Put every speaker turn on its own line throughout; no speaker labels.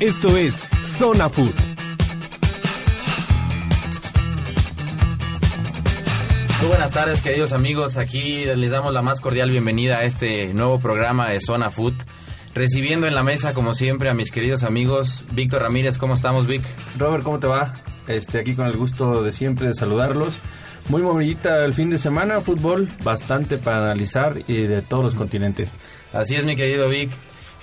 Esto es Zona Food.
Muy buenas tardes, queridos amigos. Aquí les damos la más cordial bienvenida a este nuevo programa de Zona Food. Recibiendo en la mesa, como siempre, a mis queridos amigos. Víctor Ramírez, ¿cómo estamos, Vic?
Robert, ¿cómo te va? Este, aquí con el gusto de siempre de saludarlos. Muy movidita el fin de semana, fútbol, bastante para analizar y de todos los continentes.
Así es, mi querido Vic.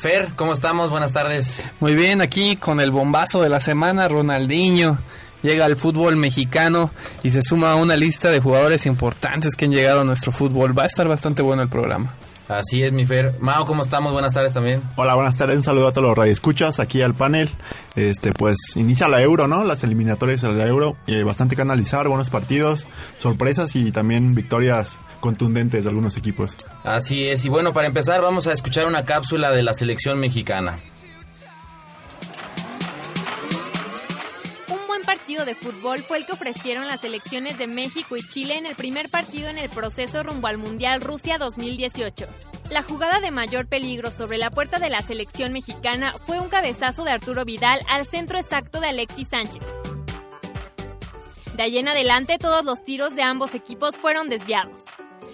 Fer, ¿cómo estamos? Buenas tardes.
Muy bien, aquí con el bombazo de la semana, Ronaldinho. Llega al fútbol mexicano y se suma a una lista de jugadores importantes que han llegado a nuestro fútbol. Va a estar bastante bueno el programa.
Así es, mi Fer. Mao, ¿cómo estamos? Buenas tardes también.
Hola, buenas tardes. Un saludo a todos los radioescuchas aquí al panel. Este, pues inicia la Euro, ¿no? Las eliminatorias de la Euro. Eh, bastante que analizar, buenos partidos, sorpresas y también victorias contundentes de algunos equipos.
Así es. Y bueno, para empezar, vamos a escuchar una cápsula de la selección mexicana.
Partido de fútbol fue el que ofrecieron las selecciones de México y Chile en el primer partido en el proceso rumbo al Mundial Rusia 2018. La jugada de mayor peligro sobre la puerta de la selección mexicana fue un cabezazo de Arturo Vidal al centro exacto de Alexis Sánchez. De ahí en adelante todos los tiros de ambos equipos fueron desviados.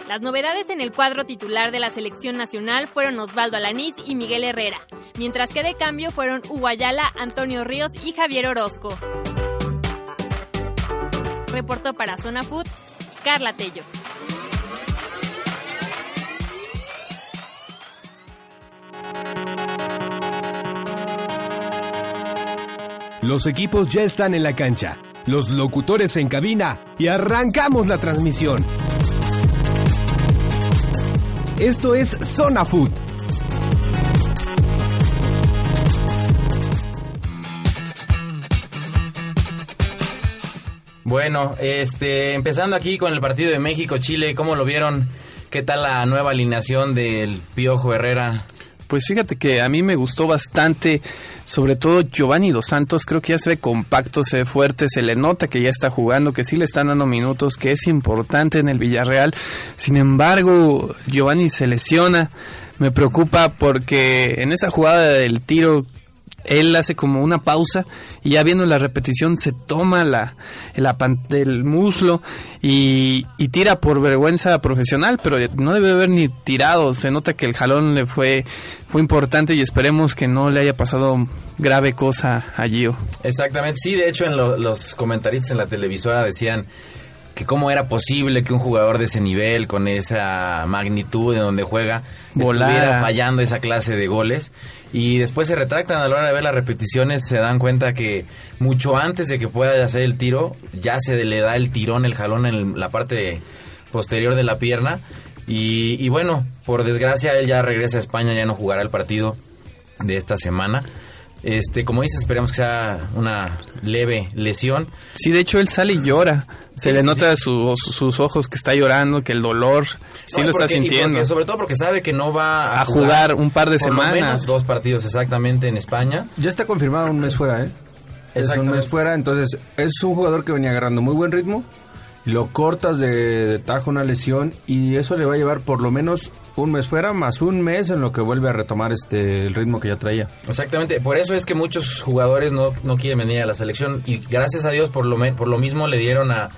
Las novedades en el cuadro titular de la selección nacional fueron Osvaldo Alanís y Miguel Herrera, mientras que de cambio fueron Hugo Ayala, Antonio Ríos y Javier Orozco. Reportó para Zona Food, Carla Tello.
Los equipos ya están en la cancha, los locutores en cabina y arrancamos la transmisión. Esto es Zona Food.
Bueno, este, empezando aquí con el partido de México-Chile, ¿cómo lo vieron? ¿Qué tal la nueva alineación del Piojo Herrera?
Pues fíjate que a mí me gustó bastante, sobre todo Giovanni Dos Santos, creo que ya se ve compacto, se ve fuerte, se le nota que ya está jugando, que sí le están dando minutos, que es importante en el Villarreal. Sin embargo, Giovanni se lesiona, me preocupa porque en esa jugada del tiro él hace como una pausa y ya viendo la repetición se toma la, el muslo y, y tira por vergüenza profesional, pero no debe haber ni tirado. Se nota que el jalón le fue, fue importante y esperemos que no le haya pasado grave cosa a Gio.
Exactamente, sí, de hecho en lo- los comentaristas en la televisora decían que cómo era posible que un jugador de ese nivel, con esa magnitud de donde juega,
Volara.
estuviera fallando esa clase de goles. Y después se retractan a la hora de ver las repeticiones, se dan cuenta que mucho antes de que pueda hacer el tiro, ya se le da el tirón, el jalón en la parte posterior de la pierna. Y, y bueno, por desgracia él ya regresa a España, ya no jugará el partido de esta semana. Este, como dices, esperemos que sea una leve lesión.
Sí, de hecho él sale y llora. Se
Sí,
le
sí,
nota
sí.
su- sus ojos que está llorando, que el dolor sí
No,
lo está sintiendo.
porque- sobre todo porque sabe que no va a,
A jugar un par de
por lo
semanas.
menos dos partidos exactamente en España.
Ya está confirmado un mes fuera, ¿eh? Es un mes fuera, entonces es un jugador que venía agarrando muy buen ritmo. y Lo cortas de, de tajo una lesión y eso le va a llevar por lo menos un mes fuera más un mes en lo que vuelve a retomar este el ritmo que ya traía.
Exactamente, por eso es que muchos jugadores no, no quieren venir a la selección y gracias a Dios por lo, me- por lo mismo le dieron a,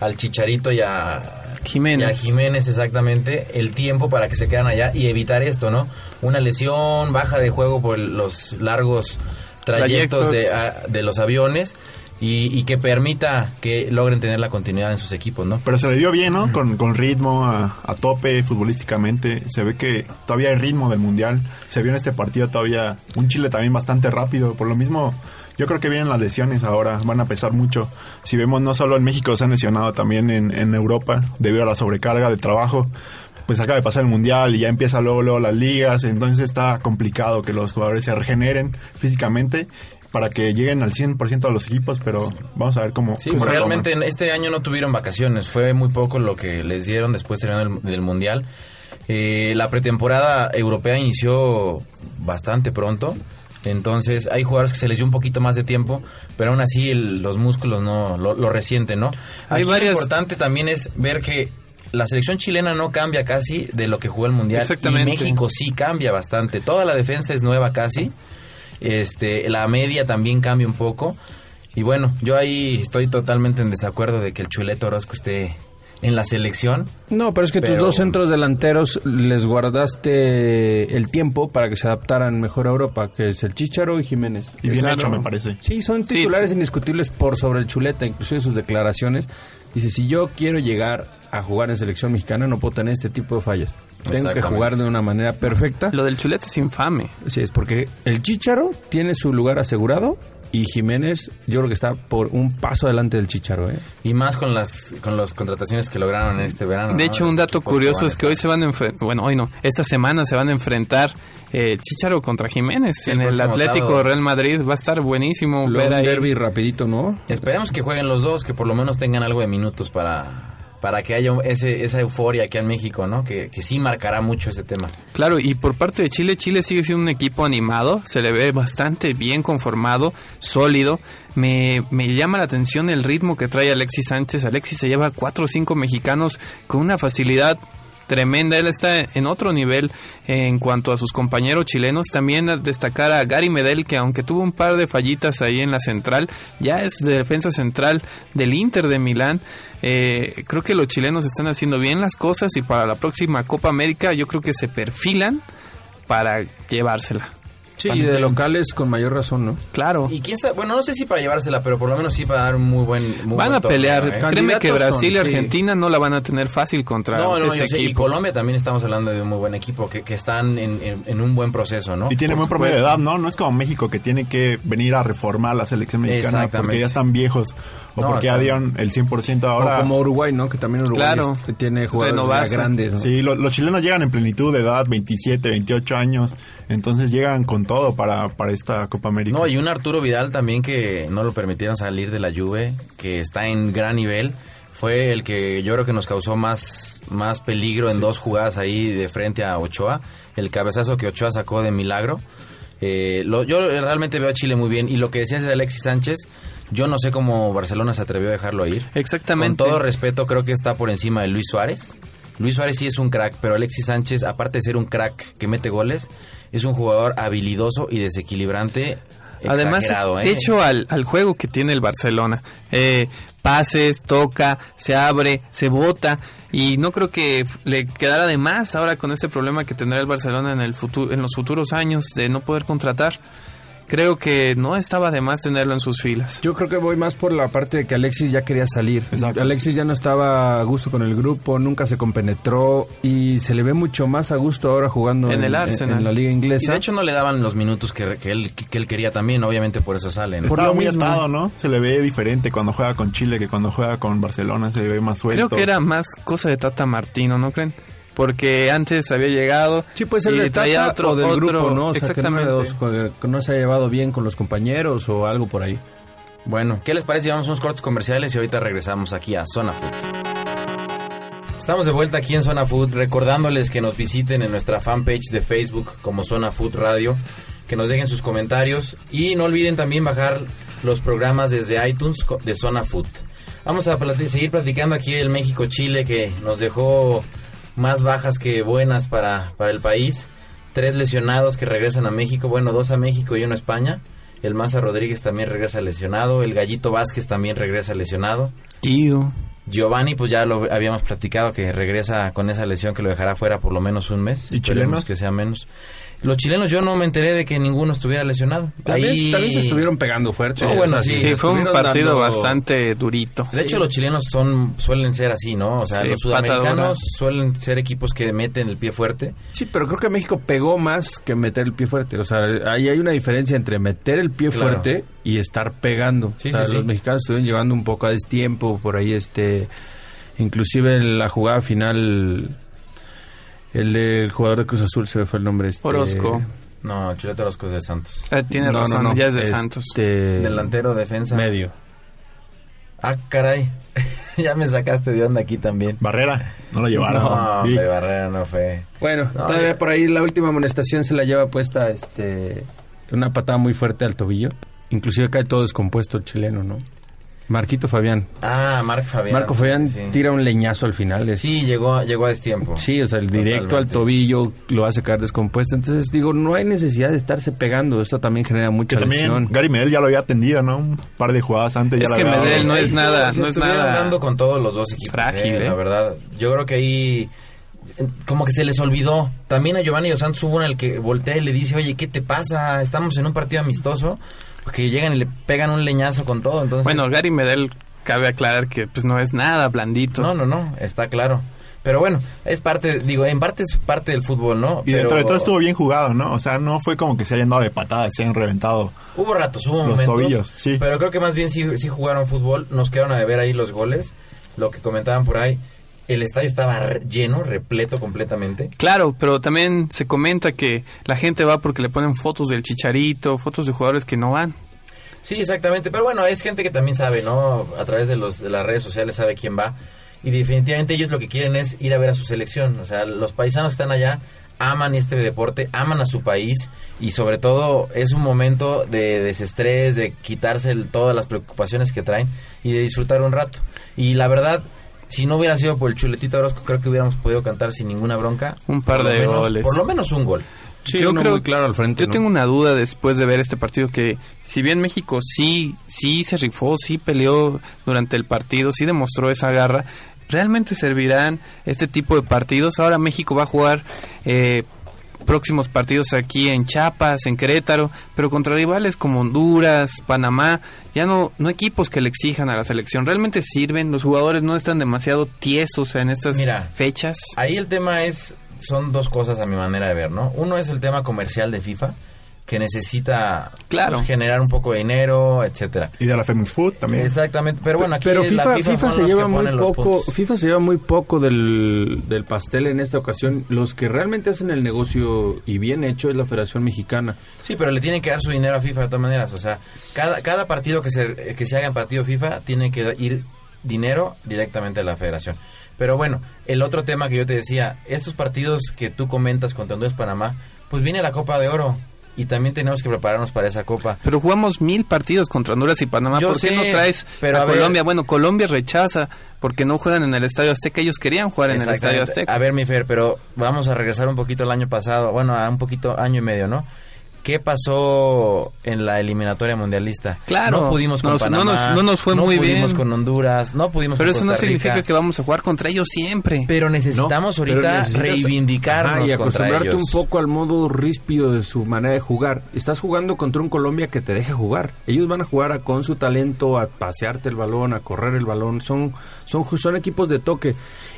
al Chicharito y a
Jiménez.
y a Jiménez exactamente el tiempo para que se quedan allá y evitar esto, ¿no? Una lesión, baja de juego por los largos trayectos,
Trayectos.
De, a- de los aviones y, y que permita que logren tener la continuidad en sus equipos, ¿no?
Pero se le vio bien, ¿no? Con, con ritmo, a, a tope futbolísticamente. Se ve que todavía hay ritmo del Mundial. Se vio en este partido todavía un Chile también bastante rápido. Por lo mismo, yo creo que vienen las lesiones ahora. Van a pesar mucho. Si vemos, no solo en México se han lesionado, también en, en Europa debido a la sobrecarga de trabajo. Pues acaba de pasar el Mundial y ya empieza luego, luego las ligas. Entonces está complicado que los jugadores se regeneren físicamente para que lleguen al 100% de los equipos, pero vamos a ver cómo,
Sí,
cómo
pues realmente en este año no tuvieron vacaciones, fue muy poco lo que les dieron después terminando el- del Mundial. Eh, la pretemporada europea inició bastante pronto, entonces hay jugadores que se les dio un poquito más de tiempo, pero aún así el- los músculos no lo, lo resienten, ¿no?
Hay
Aquí
varias-
Lo importante también es ver que la selección chilena no cambia casi de lo que jugó el Mundial.
Exactamente.
Y México sí cambia bastante. Toda la defensa es nueva casi. Este, la media también cambia un poco. Y bueno, yo ahí estoy totalmente en desacuerdo de que el Chuleto Orozco esté en la selección.
No, pero es que tus dos centros delanteros les guardaste el tiempo para que se adaptaran mejor a Europa, que es el Chicharo y Jiménez.
Y bien hecho, me parece.
Sí, son
Sí,
titulares indiscutibles por sobre el Chuleta, inclusive sus declaraciones. Dice, si yo quiero llegar a jugar en selección mexicana, no puedo tener este tipo de fallas. Tengo que jugar de una manera perfecta.
Lo del chuleta es infame.
Sí, es porque el Chicharo tiene su lugar asegurado y Jiménez yo creo que está por un paso adelante del Chicharo. ¿eh?
Y más con las con las contrataciones que lograron en este verano.
De
¿no?
hecho, un dato curioso es que hoy se van a enfrentar, bueno, hoy no, esta semana se van a enfrentar eh, Chicharo contra Jiménez
Sí,
en
el
Atlético
sábado.
Real Madrid. Va a estar buenísimo ver
un
ahí.
derby rapidito, ¿no?
Esperemos que jueguen los dos, que por lo menos tengan algo de minutos para para que haya ese, esa euforia aquí en México, ¿no? Que, que sí marcará mucho ese tema.
Claro, y por parte de Chile, Chile sigue siendo un equipo animado, se le ve bastante bien conformado, sólido. Me, me llama la atención el ritmo que trae Alexis Sánchez. Alexis se lleva cuatro o cinco mexicanos con una facilidad tremenda. Él está en otro nivel en cuanto a sus compañeros chilenos. También destacar a Gary Medel, que aunque tuvo un par de fallitas ahí en la central, ya es de defensa central del Inter de Milán. Eh, creo que los chilenos están haciendo bien las cosas y para la próxima Copa América yo creo que se perfilan para llevársela.
Sí, y de locales con mayor razón, ¿no?
Claro.
Y quién sabe, bueno, no sé si para llevársela, pero por lo menos sí para dar un muy buen muy
Van
buen
a
torneo,
pelear.
¿eh?
Créeme que Brasil y
sí.
Argentina no la van a tener fácil contra
No, no,
este
yo sé, y
equipo.
Colombia también estamos hablando de un muy buen equipo, que, que están en, en- en un buen proceso, ¿no?
Y tiene buen promedio de edad, ¿no? No es como México que tiene que venir a reformar la selección mexicana porque ya están viejos o
No,
porque ya
están-
dieron el 100% ahora.
o como Uruguay, ¿no? Que también Uruguay
Claro.
es- tiene jugadores
Renovarse.
grandes, ¿no?
Sí, lo- los chilenos llegan en plenitud de edad, 27, 28 años, entonces llegan con todo para, para esta Copa América.
No, y un Arturo Vidal también que no lo permitieron salir de la Juve, que está en gran nivel. Fue el que yo creo que nos causó más, más peligro en dos jugadas ahí de frente a Ochoa. El cabezazo que Ochoa sacó de milagro. Eh, lo- yo realmente veo a Chile muy bien. Y lo que decías de Alexis Sánchez, yo no sé cómo Barcelona se atrevió a dejarlo ir.
Exactamente.
Con todo respeto, creo que está por encima de Luis Suárez. Luis Suárez sí es un crack, pero Alexis Sánchez, aparte de ser un crack que mete goles, es un jugador habilidoso y desequilibrante.
Además,
exagerado, ¿eh?
hecho al, al juego que tiene el Barcelona. Eh, pases, toca, se abre, se bota. Y no creo que le quedara de más ahora con este problema que tendrá el Barcelona en, el futuro, en los futuros años de no poder contratar. Creo que no estaba de más tenerlo en sus filas.
Yo creo que voy más por la parte de que Alexis ya quería salir.
Exacto.
Alexis ya no estaba a gusto con el grupo, nunca se compenetró y se le ve mucho más a gusto ahora jugando
En el Arsenal.
en la liga
Y
inglesa.
de hecho no le daban los minutos que, que él, que él quería también, obviamente por eso salen.
Por
Estaba muy
mismo.
atado, ¿no? Se le ve diferente cuando juega con Chile que cuando juega con Barcelona, se le ve más suelto.
Creo que era más cosa de Tata Martino, ¿no creen? Porque antes había llegado.
Sí, puede ser de Tata
otro,
o del
otro-
grupo, ¿no? O sea, que, no,
exactamente.
que- no se ha llevado bien con los compañeros o algo por ahí.
Bueno, ¿qué les parece? Llevamos unos cortos comerciales y ahorita regresamos aquí a Zona Food. Estamos de vuelta aquí en Zona Food, recordándoles que nos visiten en nuestra fanpage de Facebook como Zona Food Radio, que nos dejen sus comentarios y no olviden también bajar los programas desde iTunes de Zona Food. Vamos a plati- seguir platicando aquí del México-Chile que nos dejó más bajas que buenas para, para el país. Tres lesionados que regresan a México, bueno, dos a México y uno a España. El Maza Rodríguez también regresa lesionado, el Gallito Vázquez también regresa lesionado.
Tío.
Giovanni, pues ya lo habíamos platicado que regresa con esa lesión que lo dejará fuera por lo menos un mes.
¿Y
Esperemos
chilenos?
que sea menos. Los chilenos yo no me enteré de que ninguno estuviera lesionado.
También,
Ahí-
también se estuvieron pegando fuerte.
No, bueno, sí,
Sí, fue un partido
dando-
bastante durito.
De hecho, los chilenos son suelen ser así, ¿no? O sea,
Sí,
los sudamericanos suelen ser equipos que meten el pie fuerte.
Sí, pero creo que México pegó más que meter el pie fuerte. O sea, ahí hay una diferencia entre meter el pie
Claro.
fuerte y estar pegando.
Sí,
o sea,
sí,
los
sí.
mexicanos estuvieron llevando un poco a destiempo por ahí, este, inclusive en la jugada final, el del jugador de Cruz Azul se me fue el nombre. Este,
Orozco.
No, Chuleta Orozco es de Santos.
Eh, tiene
no,
razón,
no,
ya es de
este,
Santos.
Delantero, defensa.
Medio.
Ah, caray. ya me sacaste de onda aquí también.
Barrera, no lo llevaron.
No, hombre, Barrera no fue.
Bueno,
No,
todavía
ya-
por ahí la última amonestación se la lleva puesta este una patada muy fuerte al tobillo. Inclusive cae todo descompuesto el chileno, ¿no? Marquito Fabián.
Ah, Marc Fabián.
Marco Fabián
sí.
tira un leñazo al final. es-
Sí, llegó, llegó a destiempo.
Sí, o sea, el directo al tobillo lo hace caer descompuesto. Entonces, digo, no hay necesidad de estarse pegando. Esto también genera mucha
Que también
lesión.
Gary Medel ya lo había atendido, ¿no? Un par de jugadas antes
Es
ya
que
lo había
Medel no es nada-
se
no es
estuvieron
nada
dando con todos los dos equipos.
frágil,
eh,
¿eh?
La verdad, yo creo que ahí eh, como que se les olvidó. También a Giovanni Dos Santos hubo uno en el que voltea y le dice, oye, ¿qué te pasa? Estamos en un partido amistoso. Porque llegan y le pegan un leñazo con todo. Entonces,
Bueno, Gary Medel cabe aclarar que pues no es nada blandito.
no, no, no, está claro. Pero bueno, es parte, digo, en parte es parte del fútbol, ¿no?
Y
Pero
dentro de todo estuvo bien jugado, ¿no? O sea, no fue como que se hayan dado de patadas, se hayan reventado.
Hubo ratos, hubo
Los
momentos.
tobillos, sí.
Pero creo que más bien sí, sí jugaron fútbol. Nos quedaron a ver ahí los goles. Lo que comentaban por ahí. El estadio estaba lleno, repleto completamente.
Claro, pero también se comenta que la gente va porque le ponen fotos del chicharito, fotos de jugadores que no van.
Sí, exactamente. Pero bueno, es gente que también sabe, ¿no? A través de, los, de las redes sociales sabe quién va. Y definitivamente ellos lo que quieren es ir a ver a su selección. O sea, los paisanos que están allá aman este deporte, aman a su país y sobre todo es un momento de desestrés, de quitarse el- todas las preocupaciones que traen y de disfrutar un rato. Y la verdad, si no hubiera sido por el chuletito Orozco, creo que hubiéramos podido cantar sin ninguna bronca.
Un par de
menos-
goles.
Por lo menos un gol.
Sí, uno muy claro al frente,
Yo
¿no?
tengo una duda después de ver este partido que si bien México sí sí se rifó, sí peleó durante el partido, sí demostró esa garra, realmente servirán este tipo de partidos. Ahora México va a jugar eh, próximos partidos aquí en Chiapas, en Querétaro, pero contra rivales como Honduras, Panamá, ya no no equipos que le exijan a la selección. Realmente sirven, los jugadores no están demasiado tiesos en estas
Mira,
fechas.
Ahí el tema es, son dos cosas a mi manera de ver, ¿no? Uno es el tema comercial de FIFA, que necesita
Claro.
pues, generar un poco de dinero, etcétera.
Y de la Femex Food también.
Exactamente, pero bueno, aquí
Pero
la
FIFA, FIFA, se lleva muy poco. FIFA se lleva muy poco del, del pastel en esta ocasión. Los que realmente hacen el negocio y bien hecho es la Federación Mexicana.
Sí, pero le tienen que dar su dinero a FIFA de todas maneras, o sea, cada, cada partido que se, que se haga en partido FIFA tiene que ir dinero directamente a la federación. Pero bueno, el otro tema que yo te decía, estos partidos que tú comentas contra Honduras Panamá, pues viene la Copa de Oro y también tenemos que prepararnos para esa copa.
Pero jugamos mil partidos contra Honduras y Panamá.
Yo
¿Por qué no traes
pero
a,
a
Colombia? Bueno, Colombia rechaza porque no juegan en el Estadio Azteca. Ellos querían jugar en el Estadio. Azteca.
A ver, mi Fer, pero vamos a regresar un poquito al año pasado, bueno, a un poquito año y medio, ¿no? ¿Qué pasó en la eliminatoria mundialista?
Claro,
no pudimos con
nos- no
Panamá,
nos- no nos fue muy
pudimos
bien.
con Honduras, no pudimos
Pero
con
eso no
Costa
significa
Rica.
que vamos a jugar contra ellos siempre.
Pero necesitamos
No,
ahorita
pero necesitas-
reivindicarnos
Ajá, y
contra
acostumbrarte
ellos.
un poco al modo ríspido de su manera de jugar. Estás jugando contra un Colombia que te deja jugar. Ellos van a jugar a- con su talento, a pasearte el balón, a correr el balón. Son, son, son equipos de toque.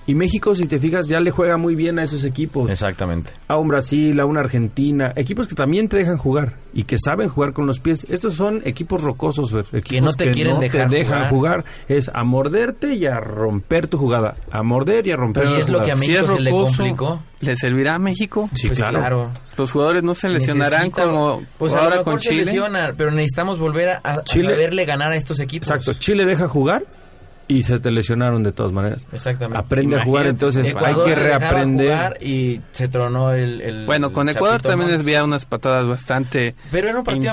Y México, si te fijas, ya le juega muy bien a esos equipos.
Exactamente.
a un Brasil, a una Argentina, equipos que también te dejan jugar y que saben jugar con los pies. Estos son equipos rocosos, equipos
no te quieren
no
dejar
te dejan
jugar.
jugar. Es a morderte y a romper tu jugada, a morder y a romper
Pero
tu
es lo que a
Si
México se le complicó.
¿Le servirá a México?
Sí,
Pues
claro.
Los jugadores no se lesionarán
Necesita-
como
pues a lo
ahora
mejor
con
se
Chile.
lesionan, pero necesitamos volver a, a, a
Chile-
saberle ganar a estos equipos.
Exacto, Chile deja jugar y se te lesionaron de todas maneras.
Exactamente.
Aprende a jugar, entonces
Ecuador
hay que reaprender.
jugar y se tronó el, el
Bueno, con Ecuador también les veía unas patadas bastante
Pero era un partido.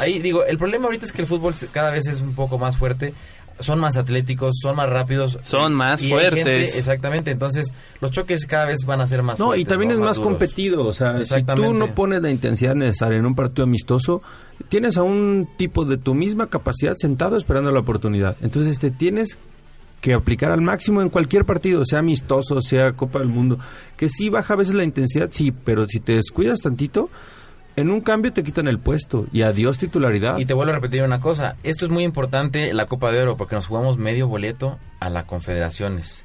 Ahí digo, el problema ahorita es que el fútbol se- cada vez es un poco más fuerte. Son más atléticos, son más rápidos.
Son más
y
fuertes.
gente- exactamente, entonces los choques cada vez van a ser más
No,
fuertes.
y también es más competido. O sea, si
Exactamente.
tú no pones la intensidad necesaria en un partido amistoso, tienes a un tipo de tu misma capacidad sentado esperando la oportunidad. Entonces te tienes que aplicar al máximo en cualquier partido, sea amistoso, sea Copa del Mundo. Que sí baja a veces la intensidad, sí, pero si te descuidas tantito, en un cambio te quitan el puesto y adiós titularidad.
Y te vuelvo a repetir una cosa, esto es muy importante la Copa de Oro porque nos jugamos medio boleto a la Confederaciones.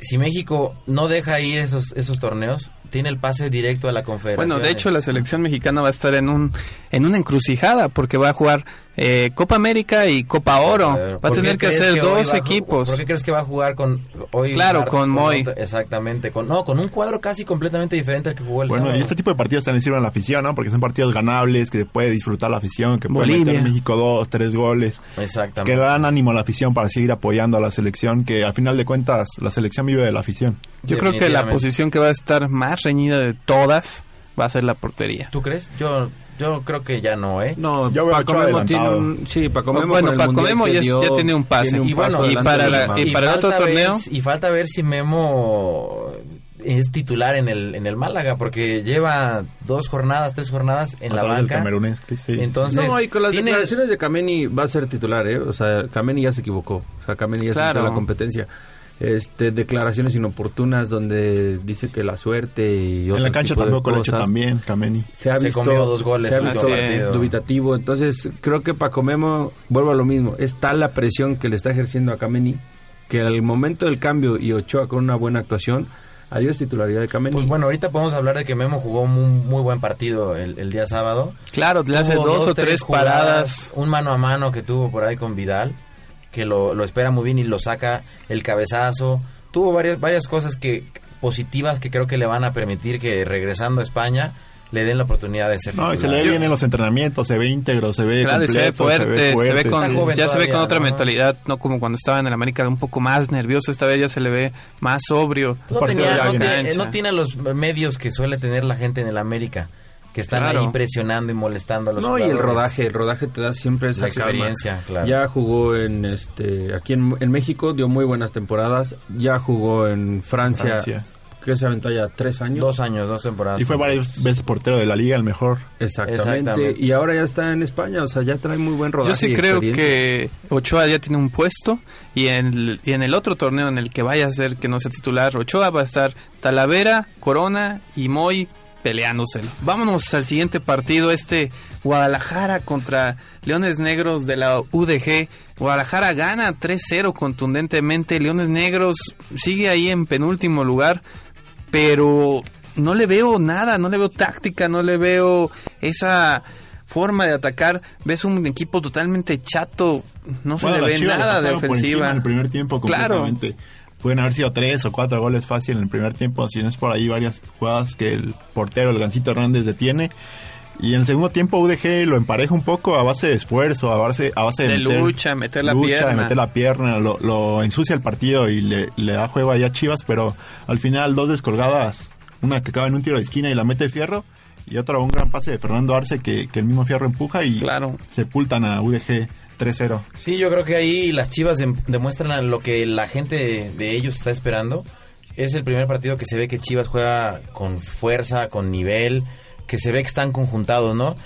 Si México no deja ir esos esos torneos, tiene el pase directo a la Confederación.
Bueno, de hecho la selección mexicana va a estar en un en una encrucijada porque va a jugar eh, Copa América y Copa Oro. Va a tener que hacer dos equipos.
¿Por qué crees que va a jugar con hoy?
Claro,
martes,
con Moy.
otro- exactamente, con no, con un cuadro casi completamente diferente al que jugó el
Bueno,
sábado.
y este tipo de partidos también sirven a la afición, ¿no? Porque son partidos ganables, que puede disfrutar la afición, que puede
Bolivia.
meter México dos, tres goles,
Exactamente.
que dan ánimo a la afición para seguir apoyando a la selección, que al final de cuentas la selección vive de la afición.
Yo creo que la posición que va a estar más reñida de todas va a ser la portería.
¿Tú crees? Yo Yo creo que ya no, ¿eh?
No,
Yo
Paco Memo tiene un... Sí, Paco Memo
Bueno, Paco Memo ya-
dio,
ya tiene un pase.
tiene un
y bueno, y
para la-
Memo.
y para el otro
ver
torneo.
y falta ver si Memo es titular en el en el Málaga porque lleva dos jornadas, tres jornadas en la banca.
camerunés, sí.
Entonces,
no, y con las
tiene-
declaraciones de Kameni va a ser titular, ¿eh? O sea, Kameni ya se equivocó. O sea, Kameni ya
Claro.
se la competencia. Este, declaraciones inoportunas donde dice que la suerte y
en la cancha tampoco lo ha hecho también, Kameni.
Se ha
Se
visto,
comió dos goles
se ha visto dubitativo. Entonces, creo que Paco Memo, vuelvo a lo mismo, es tal la presión que le está ejerciendo a Kameni que al momento del cambio y Ochoa con una buena actuación, adiós titularidad de Kameni.
Pues bueno, ahorita podemos hablar de que Memo jugó un muy buen partido el, el día sábado.
Claro, le hace dos, o tres paradas.
Un mano a mano que tuvo por ahí con Vidal, que lo, lo espera muy bien y lo saca el cabezazo. Tuvo varias, varias cosas que positivas que creo que le van a permitir que regresando a España le den la oportunidad de ser
No, y se le ve bien en los entrenamientos, se ve íntegro, se ve
Claro, y se ve
completo,
fuerte, se ve,
fuerte,
con,
joven
ya se ve con otra
¿no?
mentalidad, no como cuando estaba en el América, un poco más nervioso. Esta vez ya se le ve más sobrio.
No, tenía- tiene, no tiene los medios que suele tener la gente en el América, que están
Claro.
ahí presionando y molestando a los
no, y el rodaje, el rodaje te da siempre esa
La experiencia,
calma.
claro.
Ya jugó en este aquí en, en México, dio muy buenas temporadas. Ya jugó en Francia,
Francia.
que se aventó ya tres años.
Dos años, dos temporadas.
Y fue varias veces portero de la liga, el mejor.
Exactamente.
Exactamente.
Y ahora ya está en España, o sea, ya trae muy buen rodaje.
Yo sí
y
creo que Ochoa ya tiene un puesto y en, el, y en el otro torneo en el que vaya a ser que no sea titular, Ochoa va a estar Talavera, Corona y Moy peleándoselo. Vámonos al siguiente partido, este Guadalajara contra Leones Negros de la UDG. Guadalajara gana 3-0 contundentemente. Leones Negros sigue ahí en penúltimo lugar, pero no le veo nada, no le veo táctica, no le veo esa forma de atacar. Ves un equipo totalmente chato, no se le ve nada de ofensiva.
En el primer tiempo
Claro.
Pueden haber sido tres o cuatro goles fácil en el primer tiempo, si no es por ahí varias jugadas que el portero, el Gancito Hernández, detiene. Y en el segundo tiempo UDG lo empareja un poco a base de esfuerzo, a base, a base de,
De
meter-
lucha, meter la
lucha,
pierna.
de meter la pierna, lo, lo ensucia el partido y le, le da juego ahí a Chivas, pero al final dos descolgadas, una que acaba en un tiro de esquina y la mete Fierro, y otra un gran pase de Fernando Arce que, que el mismo Fierro empuja y
Claro.
sepultan a UDG 3-0.
Sí, yo creo que ahí las Chivas dem- demuestran lo que la gente de ellos está esperando. Es el primer partido que se ve que Chivas juega con fuerza, con nivel, que se ve que están conjuntados, ¿no?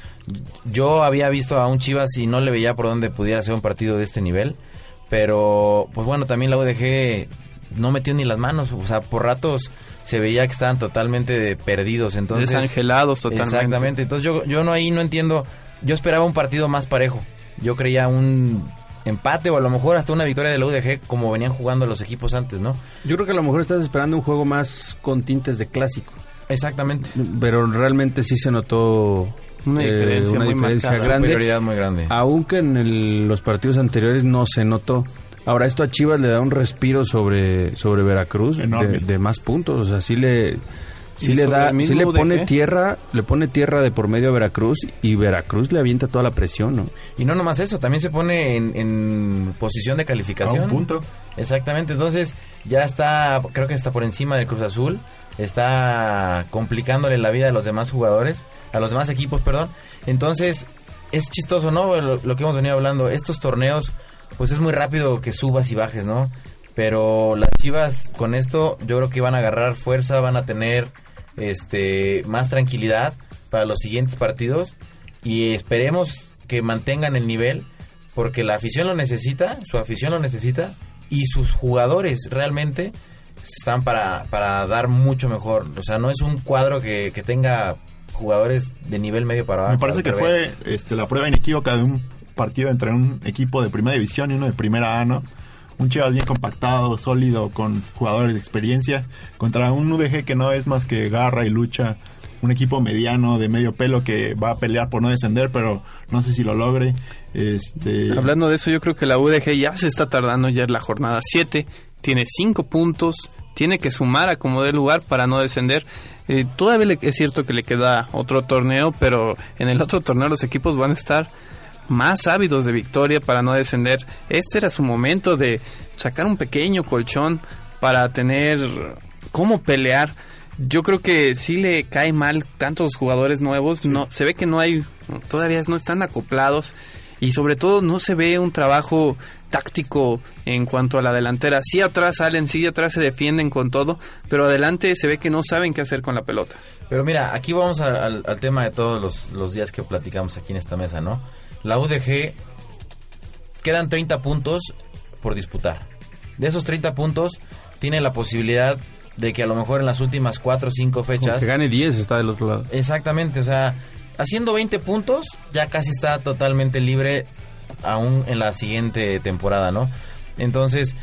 Yo había visto a un Chivas y no le veía por dónde pudiera ser un partido de este nivel, pero pues bueno, también la UDG no metió ni las manos, o sea, por ratos se veía que estaban totalmente perdidos, entonces
Desangelados totalmente.
Exactamente. Entonces yo, yo no ahí no entiendo. Yo esperaba un partido más parejo. Yo creía un empate o a lo mejor hasta una victoria de la UDG como venían jugando los equipos antes, ¿no?
Yo creo que a lo mejor estás esperando un juego más con tintes de clásico.
Exactamente.
Pero realmente sí se notó
Una
eh,
diferencia
una
muy
diferencia
marcada.
grande.
Superioridad muy grande.
Aunque en el- los partidos anteriores no se notó. Ahora esto a Chivas le da un respiro sobre, sobre Veracruz de, de más puntos. O sea, sí le, sí le da, sí le pone tierra, le pone tierra de por medio a Veracruz y Veracruz le avienta toda la presión, ¿no?
Y no nomás eso, también se pone en, en posición de
A
calificación.
un punto.
Exactamente, entonces ya está, creo que está por encima del Cruz Azul, está complicándole la vida a los demás jugadores, a los demás equipos, perdón. Entonces, es chistoso, ¿no? Lo, lo que hemos venido hablando, estos torneos, pues es muy rápido que subas y bajes, ¿no? Pero las Chivas con esto yo creo que van a agarrar fuerza, van a tener este más tranquilidad para los siguientes partidos y esperemos que mantengan el nivel porque la afición lo necesita, su afición lo necesita y sus jugadores realmente están para, para dar mucho mejor. O sea, no es un cuadro que, que tenga jugadores de nivel medio para abajo.
Me parece que fue este, la prueba inequívoca de un partido entre un equipo de primera división y uno de primera A, ¿no? Un Chivas bien compactado, sólido, con jugadores de experiencia, contra un UDG que no es más que garra y lucha. Un equipo mediano de medio pelo que va a pelear por no descender, pero no sé si lo logre. Este,
Hablando de eso, yo creo que la UDG ya se está tardando ya en la jornada 7. Tiene 5 puntos. Tiene que sumar a como dé lugar para no descender. Eh, todavía es cierto que le queda otro torneo, pero en el otro torneo los equipos van a estar más ávidos de victoria para no descender. Este era su momento de sacar un pequeño colchón para tener cómo pelear. Yo creo que sí le cae mal tantos jugadores nuevos. No, se ve que no hay, todavía no están acoplados y sobre todo no se ve un trabajo táctico en cuanto a la delantera. Sí atrás salen, sí atrás se defienden con todo, pero adelante se ve que no saben qué hacer con la pelota.
Pero mira, aquí vamos a- al tema de todos los, los días que platicamos aquí en esta mesa, ¿no? La UDG quedan 30 puntos por disputar. De esos 30 puntos, tiene la posibilidad de que a lo mejor en las últimas 4 o 5
Con
fechas...
que gane 10 está del otro lado.
Exactamente, o sea, haciendo 20 puntos, ya casi está totalmente libre aún en la siguiente temporada, ¿no? Entonces,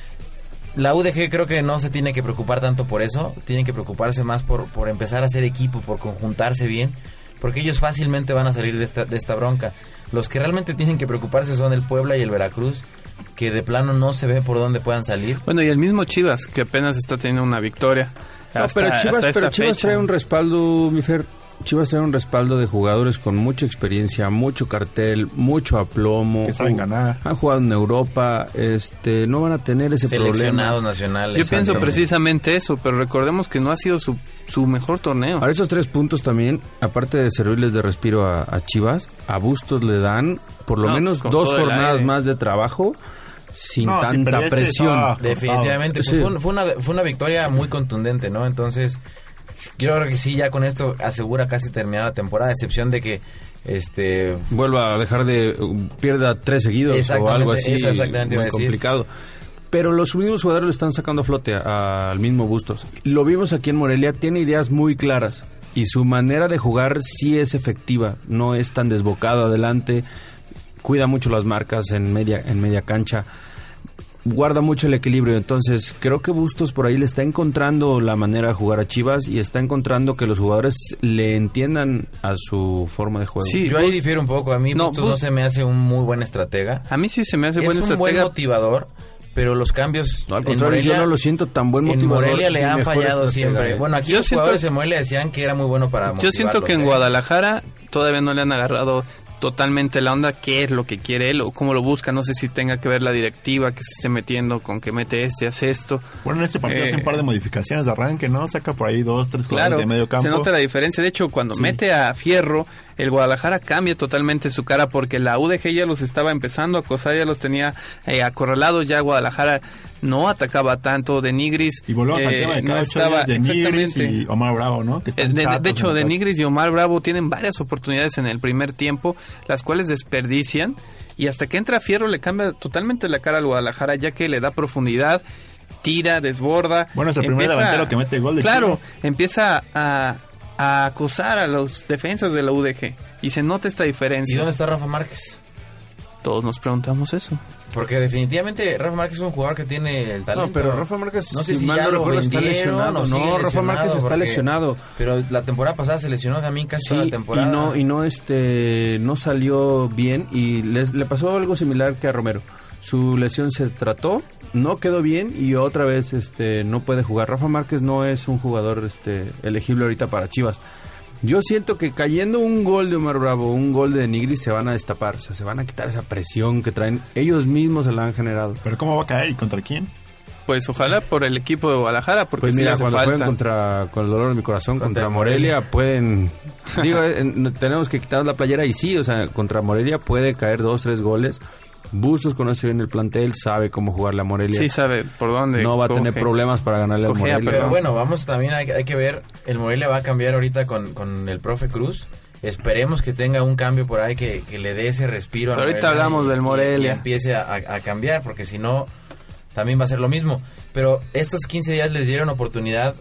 la UDG creo que no se tiene que preocupar tanto por eso, tienen que preocuparse más por, por empezar a hacer equipo, por conjuntarse bien, porque ellos fácilmente van a salir de esta, de esta bronca. Los que realmente tienen que preocuparse son el Puebla y el Veracruz, que de plano no se ve por dónde puedan salir.
Bueno, y el mismo Chivas, que apenas está teniendo una victoria.
No,
hasta-
pero Chivas,
hasta
pero Chivas
fecha.
trae un respaldo, mi Fer. Chivas trae un respaldo de jugadores con mucha experiencia, mucho cartel, mucho aplomo.
Que saben
Uh,
ganar.
Han jugado en Europa, este, no van a tener ese
Seleccionados
problema.
nacionales.
Yo pienso precisamente eso, pero recordemos que no ha sido su, su mejor torneo.
Ahora esos tres puntos también, aparte de servirles de respiro a, a Chivas, a Bustos le dan por lo
No,
menos dos jornadas más de trabajo sin
No,
tanta
perdiste,
presión.
Definitivamente, pues,
Sí.
fue, un- fue una, fue una victoria muy contundente, ¿no? Entonces, creo que sí, ya con esto asegura casi terminar la temporada, a excepción de que, este,
vuelva a dejar de pierda tres seguidos o algo así
eso exactamente
muy complicado. Pero los mismos jugadores lo están sacando a flote al mismo Bustos. Lo vimos aquí en Morelia tiene ideas muy claras y su manera de jugar sí es efectiva no es tan desbocado adelante cuida mucho las marcas en media en media cancha guarda mucho el equilibrio. Entonces, creo que Bustos por ahí le está encontrando la manera de jugar a Chivas y está encontrando que los jugadores le entiendan a su forma de juego.
Sí,
yo ahí difiero un poco, a mí
No,
Bustos no se me hace un muy buen estratega.
A mí sí se me hace
Es
buena
un buen
estratega.
motivador, pero los cambios
No, al
en
contrario,
Morelia,
yo no lo siento tan buen
en
motivador.
Morelia le han fallado
estratega,
siempre.
¿eh?
Bueno, aquí
Yo
los
siento-
jugadores de Morelia decían que era muy bueno para
Yo siento que en
¿eh?
Guadalajara todavía no le han agarrado totalmente la onda, qué es lo que quiere él o cómo lo busca. No sé si tenga que ver la directiva que se esté metiendo con que mete este, hace esto.
Bueno, en este partido
Eh,
hace un par de modificaciones de arranque, ¿no? Saca por ahí dos, tres jugadores
Claro,
de medio campo.
se nota la diferencia. De hecho, cuando
Sí.
mete a Fierro, el Guadalajara cambia totalmente su cara porque la UDG ya los estaba empezando a acosar, ya los tenía eh, acorralados. Ya Guadalajara no atacaba tanto. De Nigris
Y al
eh,
tema de cada
no estaba
de Nigris y Omar Bravo, ¿no? Que
Eh,
están
De, de hecho, de. Nigris y Omar Bravo tienen varias oportunidades en el primer tiempo, las cuales desperdician. Y hasta que entra Fierro le cambia totalmente la cara al Guadalajara, ya que le da profundidad, tira, desborda.
Bueno, es el primer delantero que mete gol de
Claro,
Chivas.
empieza a, a acosar a los defensas de la UDG. Y se nota esta
¿Y
diferencia.
dónde está Rafa Márquez?
Todos nos preguntamos eso.
Porque definitivamente Rafa Márquez es un jugador que tiene el talento.
No, pero Rafa Márquez,
no sé
si
si
mal
ya
no recuerdo, está
vendieron
lesionado. No, Rafa
lesionado,
Márquez está
porque-
lesionado.
Pero la temporada pasada se lesionó también casi toda la temporada.
y no y no este no salió bien y les- le pasó algo similar que a Romero. Su lesión se trató, no quedó bien y otra vez este no puede jugar. Rafa Márquez no es un jugador este elegible ahorita para Chivas. Yo siento que cayendo un gol de Omar Bravo, un gol de Nigris se van a destapar, o sea, se van a quitar esa presión que traen. Ellos mismos se la han generado.
Pero ¿cómo va a caer y contra quién?
Pues ojalá por el equipo de Guadalajara, porque
Pues mira, cuando
falta.
contra, con el dolor de mi corazón,
Contra
contra, Morelia, pueden... digo, eh, tenemos que quitar la playera y sí, o sea, contra Morelia puede caer dos, tres goles. Bustos conoce bien el plantel, sabe cómo jugarle a Morelia.
Sí sabe por dónde.
no va a tener
coge.
problemas para ganarle a Morelia.
Pero
Perdón.
bueno, vamos también, hay, hay que ver, el Morelia va a cambiar ahorita con, con el profe Cruz. Esperemos que tenga un cambio por ahí que, que le dé ese respiro. al
Pero ahorita
Morelia
hablamos
y-
del Morelia.
Y, empiece a, a- a cambiar, porque si no, también va a ser lo mismo. Pero estos 15 días les dieron oportunidad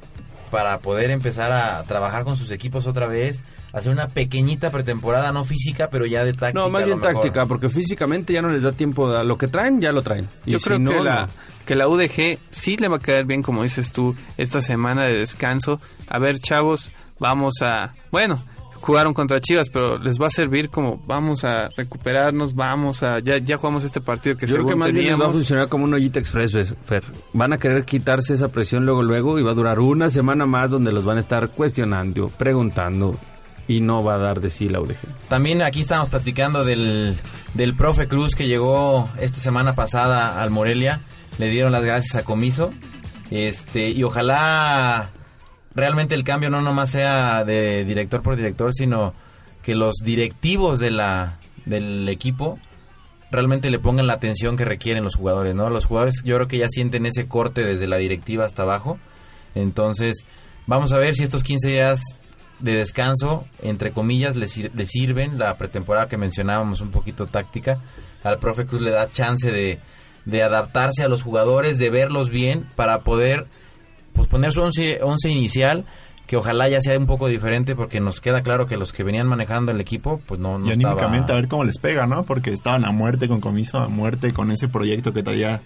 para poder empezar a trabajar con sus equipos otra vez, hacer una pequeñita pretemporada, no física, pero ya de táctica.
no, más
a
bien táctica, porque físicamente ya no les da tiempo. A lo que traen, ya lo traen. Y
Yo
si
creo
no,
que, la,
no.
que la UDG sí le va a caer bien, como dices tú, esta semana de descanso. A ver, chavos, vamos a... Bueno, jugaron contra Chivas, pero les va a servir como vamos a recuperarnos, vamos a... Ya, ya jugamos este partido que
Yo creo que
según
más bien les va a
teníamos.
funcionar como un ollita express, Fer. Van a querer quitarse esa presión luego, luego, y va a durar una semana más donde los van a estar cuestionando, preguntando, y no va a dar de sí la UDG.
También aquí estamos platicando del, del profe Cruz que llegó esta semana pasada al Morelia. Le dieron las gracias a Comiso. Este, y ojalá realmente el cambio no nomás sea de director por director, sino que los directivos de la del equipo realmente le pongan la atención que requieren los jugadores, ¿no? Los jugadores yo creo que ya sienten ese corte desde la directiva hasta abajo. Entonces, vamos a ver si estos 15 días de descanso, entre comillas, le, sir- le sirven. La pretemporada que mencionábamos, un poquito táctica, al profe Cruz le da chance de, de adaptarse a los jugadores, de verlos bien, para poder pues, poner su once, once inicial, que ojalá ya sea un poco diferente, porque nos queda claro que los que venían manejando el equipo, pues no, no
y anímicamente
estaba-
a ver cómo les pega, ¿no? Porque estaban a muerte con Comiso, a muerte con ese proyecto que traía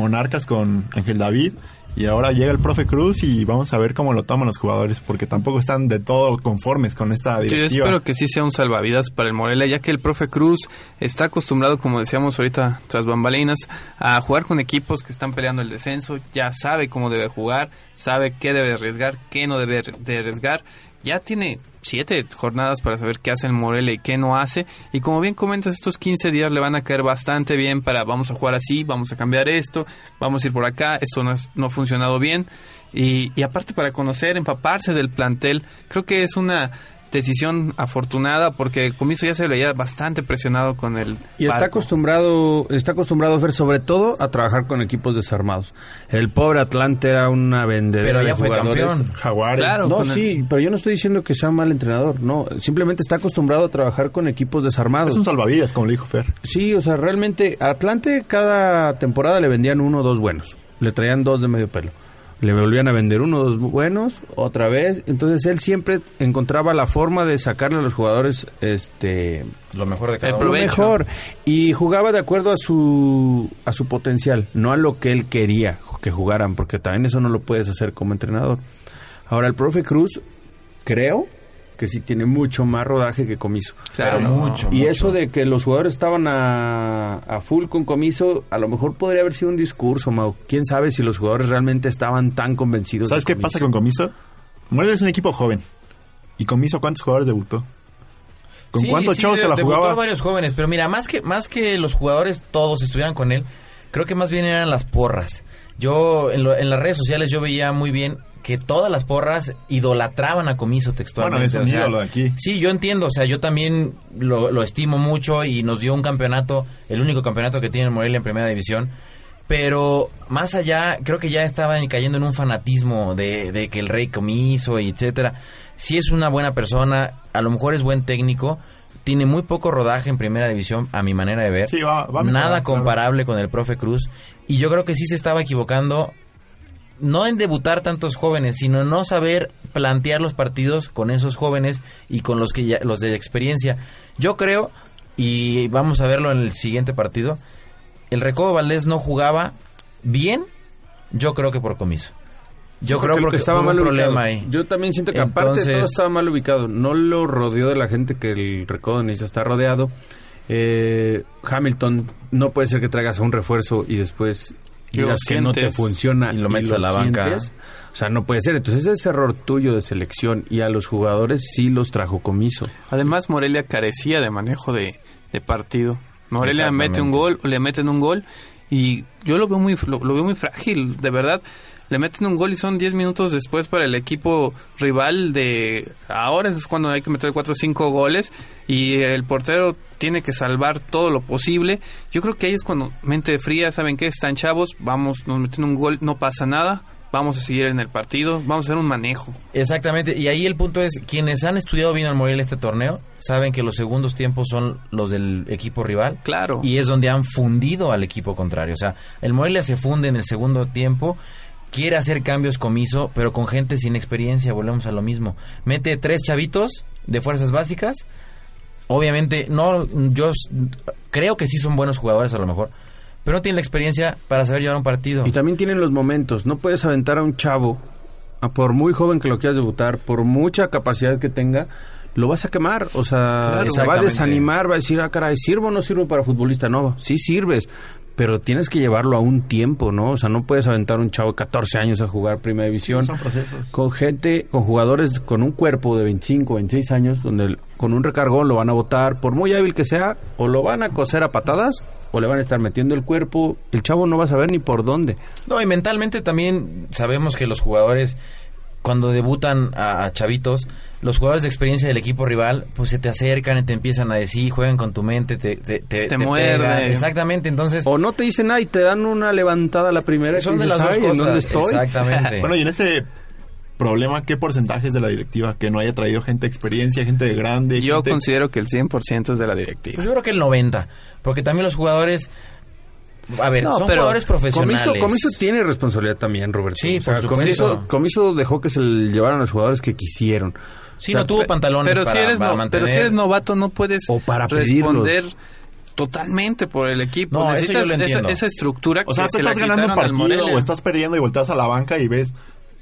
Monarcas con Ángel David. Y ahora llega el profe Cruz y vamos a ver cómo lo toman los jugadores, porque tampoco están de todo conformes con esta
Yo
directiva.
espero que sí sea un salvavidas para el Morelia, ya que el profe Cruz está acostumbrado, como decíamos ahorita tras bambalinas, a jugar con equipos que están peleando el descenso, ya sabe cómo debe jugar, sabe qué debe arriesgar, qué no debe de arriesgar. Ya tiene siete jornadas para saber qué hace el Morelia y qué no hace. Y como bien comentas, estos 15 días le van a caer bastante bien para vamos a jugar así, vamos a cambiar esto, vamos a ir por acá, esto no, es- no ha funcionado bien. Y, y aparte para conocer, empaparse del plantel, creo que es una decisión afortunada porque Comiso ya se veía bastante presionado con el
Y está acostumbrado, está acostumbrado Fer, sobre todo a trabajar con equipos desarmados. El pobre Atlante era una vendedera
Pero ya
de
fue
jugadores.
campeón.
Jaguares.
Claro.
No,
el-
sí, pero yo no estoy diciendo que sea mal entrenador, no, simplemente está acostumbrado a trabajar con equipos desarmados.
Es un salvavidas, como le dijo Fer.
Sí, o sea, realmente a Atlante cada temporada le vendían uno o dos buenos, le traían dos de medio pelo. Le volvían a vender uno o dos buenos, otra vez. Entonces él siempre encontraba la forma de sacarle a los jugadores este
lo mejor de cada uno.
lo mejor y jugaba de acuerdo a su a su potencial, no a lo que él quería que jugaran, porque también eso no lo puedes hacer como entrenador. Ahora el profe Cruz creo que sí tiene mucho más rodaje que Comiso.
Claro,
Pero mucho,
Y
mucho.
eso de que los jugadores estaban a, a full con Comiso, a lo mejor podría haber sido un discurso, Mau. ¿Quién sabe si los jugadores realmente estaban tan convencidos?
¿Sabes
de
qué pasa con Comiso? Morelia es un equipo joven. ¿Y Comiso cuántos jugadores debutó? ¿Con
Sí,
cuántos
sí,
chavos
de-
se la
debutó
jugaba?
varios jóvenes, pero mira, más que más que los jugadores todos estuvieran con él, creo que más bien eran las porras. Yo en, lo- en las redes sociales yo veía muy bien que todas las porras idolatraban a Comiso textualmente.
Bueno, es un
o sea,
ídolo aquí.
Sí, yo entiendo, o sea, yo también lo, lo estimo mucho y nos dio un campeonato, el único campeonato que tiene el Morelia en Primera División. Pero más allá, creo que ya estaban cayendo en un fanatismo de, de que el rey comiso y etcétera. Si es una buena persona, a lo mejor es buen técnico, tiene muy poco rodaje en primera división, a mi manera de ver.
Sí, va- va
Nada
claro.
comparable con el profe Cruz. Y yo creo que sí se estaba equivocando, no en debutar tantos jóvenes, sino en no saber plantear los partidos con esos jóvenes y con los que ya- los de experiencia. Yo creo, y vamos a verlo en el siguiente partido, el Recodo Valdés no jugaba bien, yo creo que por comiso. Yo creo
que
porque
estaba mal
un
ubicado.
problema ahí.
Yo también siento que aparte de todo estaba mal ubicado. No lo rodeó de la gente que el Recodo necesita estar rodeado. Eh, Hamilton, no puede ser que traigas un refuerzo y después
Y
digas que no te funciona
y lo metes a la banca.
sientes. O sea, no puede ser. Entonces ese es error tuyo de selección y a los jugadores sí los trajo comiso.
Además, Morelia carecía de manejo de, de partido. Morelia mete un gol, le meten un gol y yo lo veo muy lo, lo veo muy frágil, de verdad. Le meten un gol y son 10 minutos después para el equipo rival de ahora es cuando hay que meter 4 o 5 goles y el portero tiene que salvar todo lo posible. Yo creo que ahí es cuando mente fría, ¿saben qué? Están chavos, vamos, nos meten un gol, no pasa nada, vamos a seguir en el partido, vamos a hacer un manejo.
Exactamente, y ahí el punto es, quienes han estudiado bien al Morelia este torneo, saben que los segundos tiempos son los del equipo rival.
Claro.
Y es donde han fundido al equipo contrario. O sea, el Morelia se funde en el segundo tiempo, quiere hacer cambios comiso, pero con gente sin experiencia, volvemos a lo mismo. Mete tres chavitos de fuerzas básicas. Obviamente, no, yo creo que sí son buenos jugadores a lo mejor, pero no tienen la experiencia para saber llevar un partido.
Y también tienen los momentos. No puedes aventar a un chavo, a por muy joven que lo quieras debutar, por mucha capacidad que tenga, lo vas a quemar. O sea,
Claro.
se va a desanimar, va a decir, ah, caray, ¿sirvo o no sirvo para futbolista? No, sí sirves. Pero tienes que llevarlo a un tiempo, ¿no? O sea, no puedes aventar a un chavo de 14 años a jugar Primera División.
Son procesos.
Con gente, con jugadores con un cuerpo de 25, 26 años, donde el- con un recargón lo van a botar, por muy hábil que sea, o lo van a coser a patadas, o le van a estar metiendo el cuerpo. El chavo no va a saber ni por dónde.
No, y mentalmente también sabemos que los jugadores cuando debutan a, a chavitos, los jugadores de experiencia del equipo rival, pues se te acercan y te empiezan a decir, juegan con tu mente, te, te, te,
Te muerden.
Exactamente, entonces...
O no te dicen nada y te dan una levantada a la primera. y
son de
dices,
las dos
"Ay,
cosas.
¿En dónde estoy?
Exactamente.
Bueno, y en ese problema, ¿qué porcentajes de la directiva que no haya traído gente de experiencia, gente de grande?
Yo
gente-
considero que el 100% es de la directiva.
Pues yo creo que el 90, porque también los jugadores... A ver,
No,
son
pero
jugadores profesionales.
Comiso, Comiso tiene responsabilidad también, Roberto.
Sí, por supuesto.
Comiso, Comiso dejó que se le llevaran a los jugadores que quisieron.
Sí,
O sea,
no tuvo pantalones
pero,
para,
si eres
para
no-
mantener...
pero si eres novato no puedes
O para
responder totalmente por el equipo.
No, eso yo
Necesitas
lo
esa,
entiendo.
esa estructura
O sea,
que se la
estás ganando un partido o estás perdiendo y volteas a la banca y ves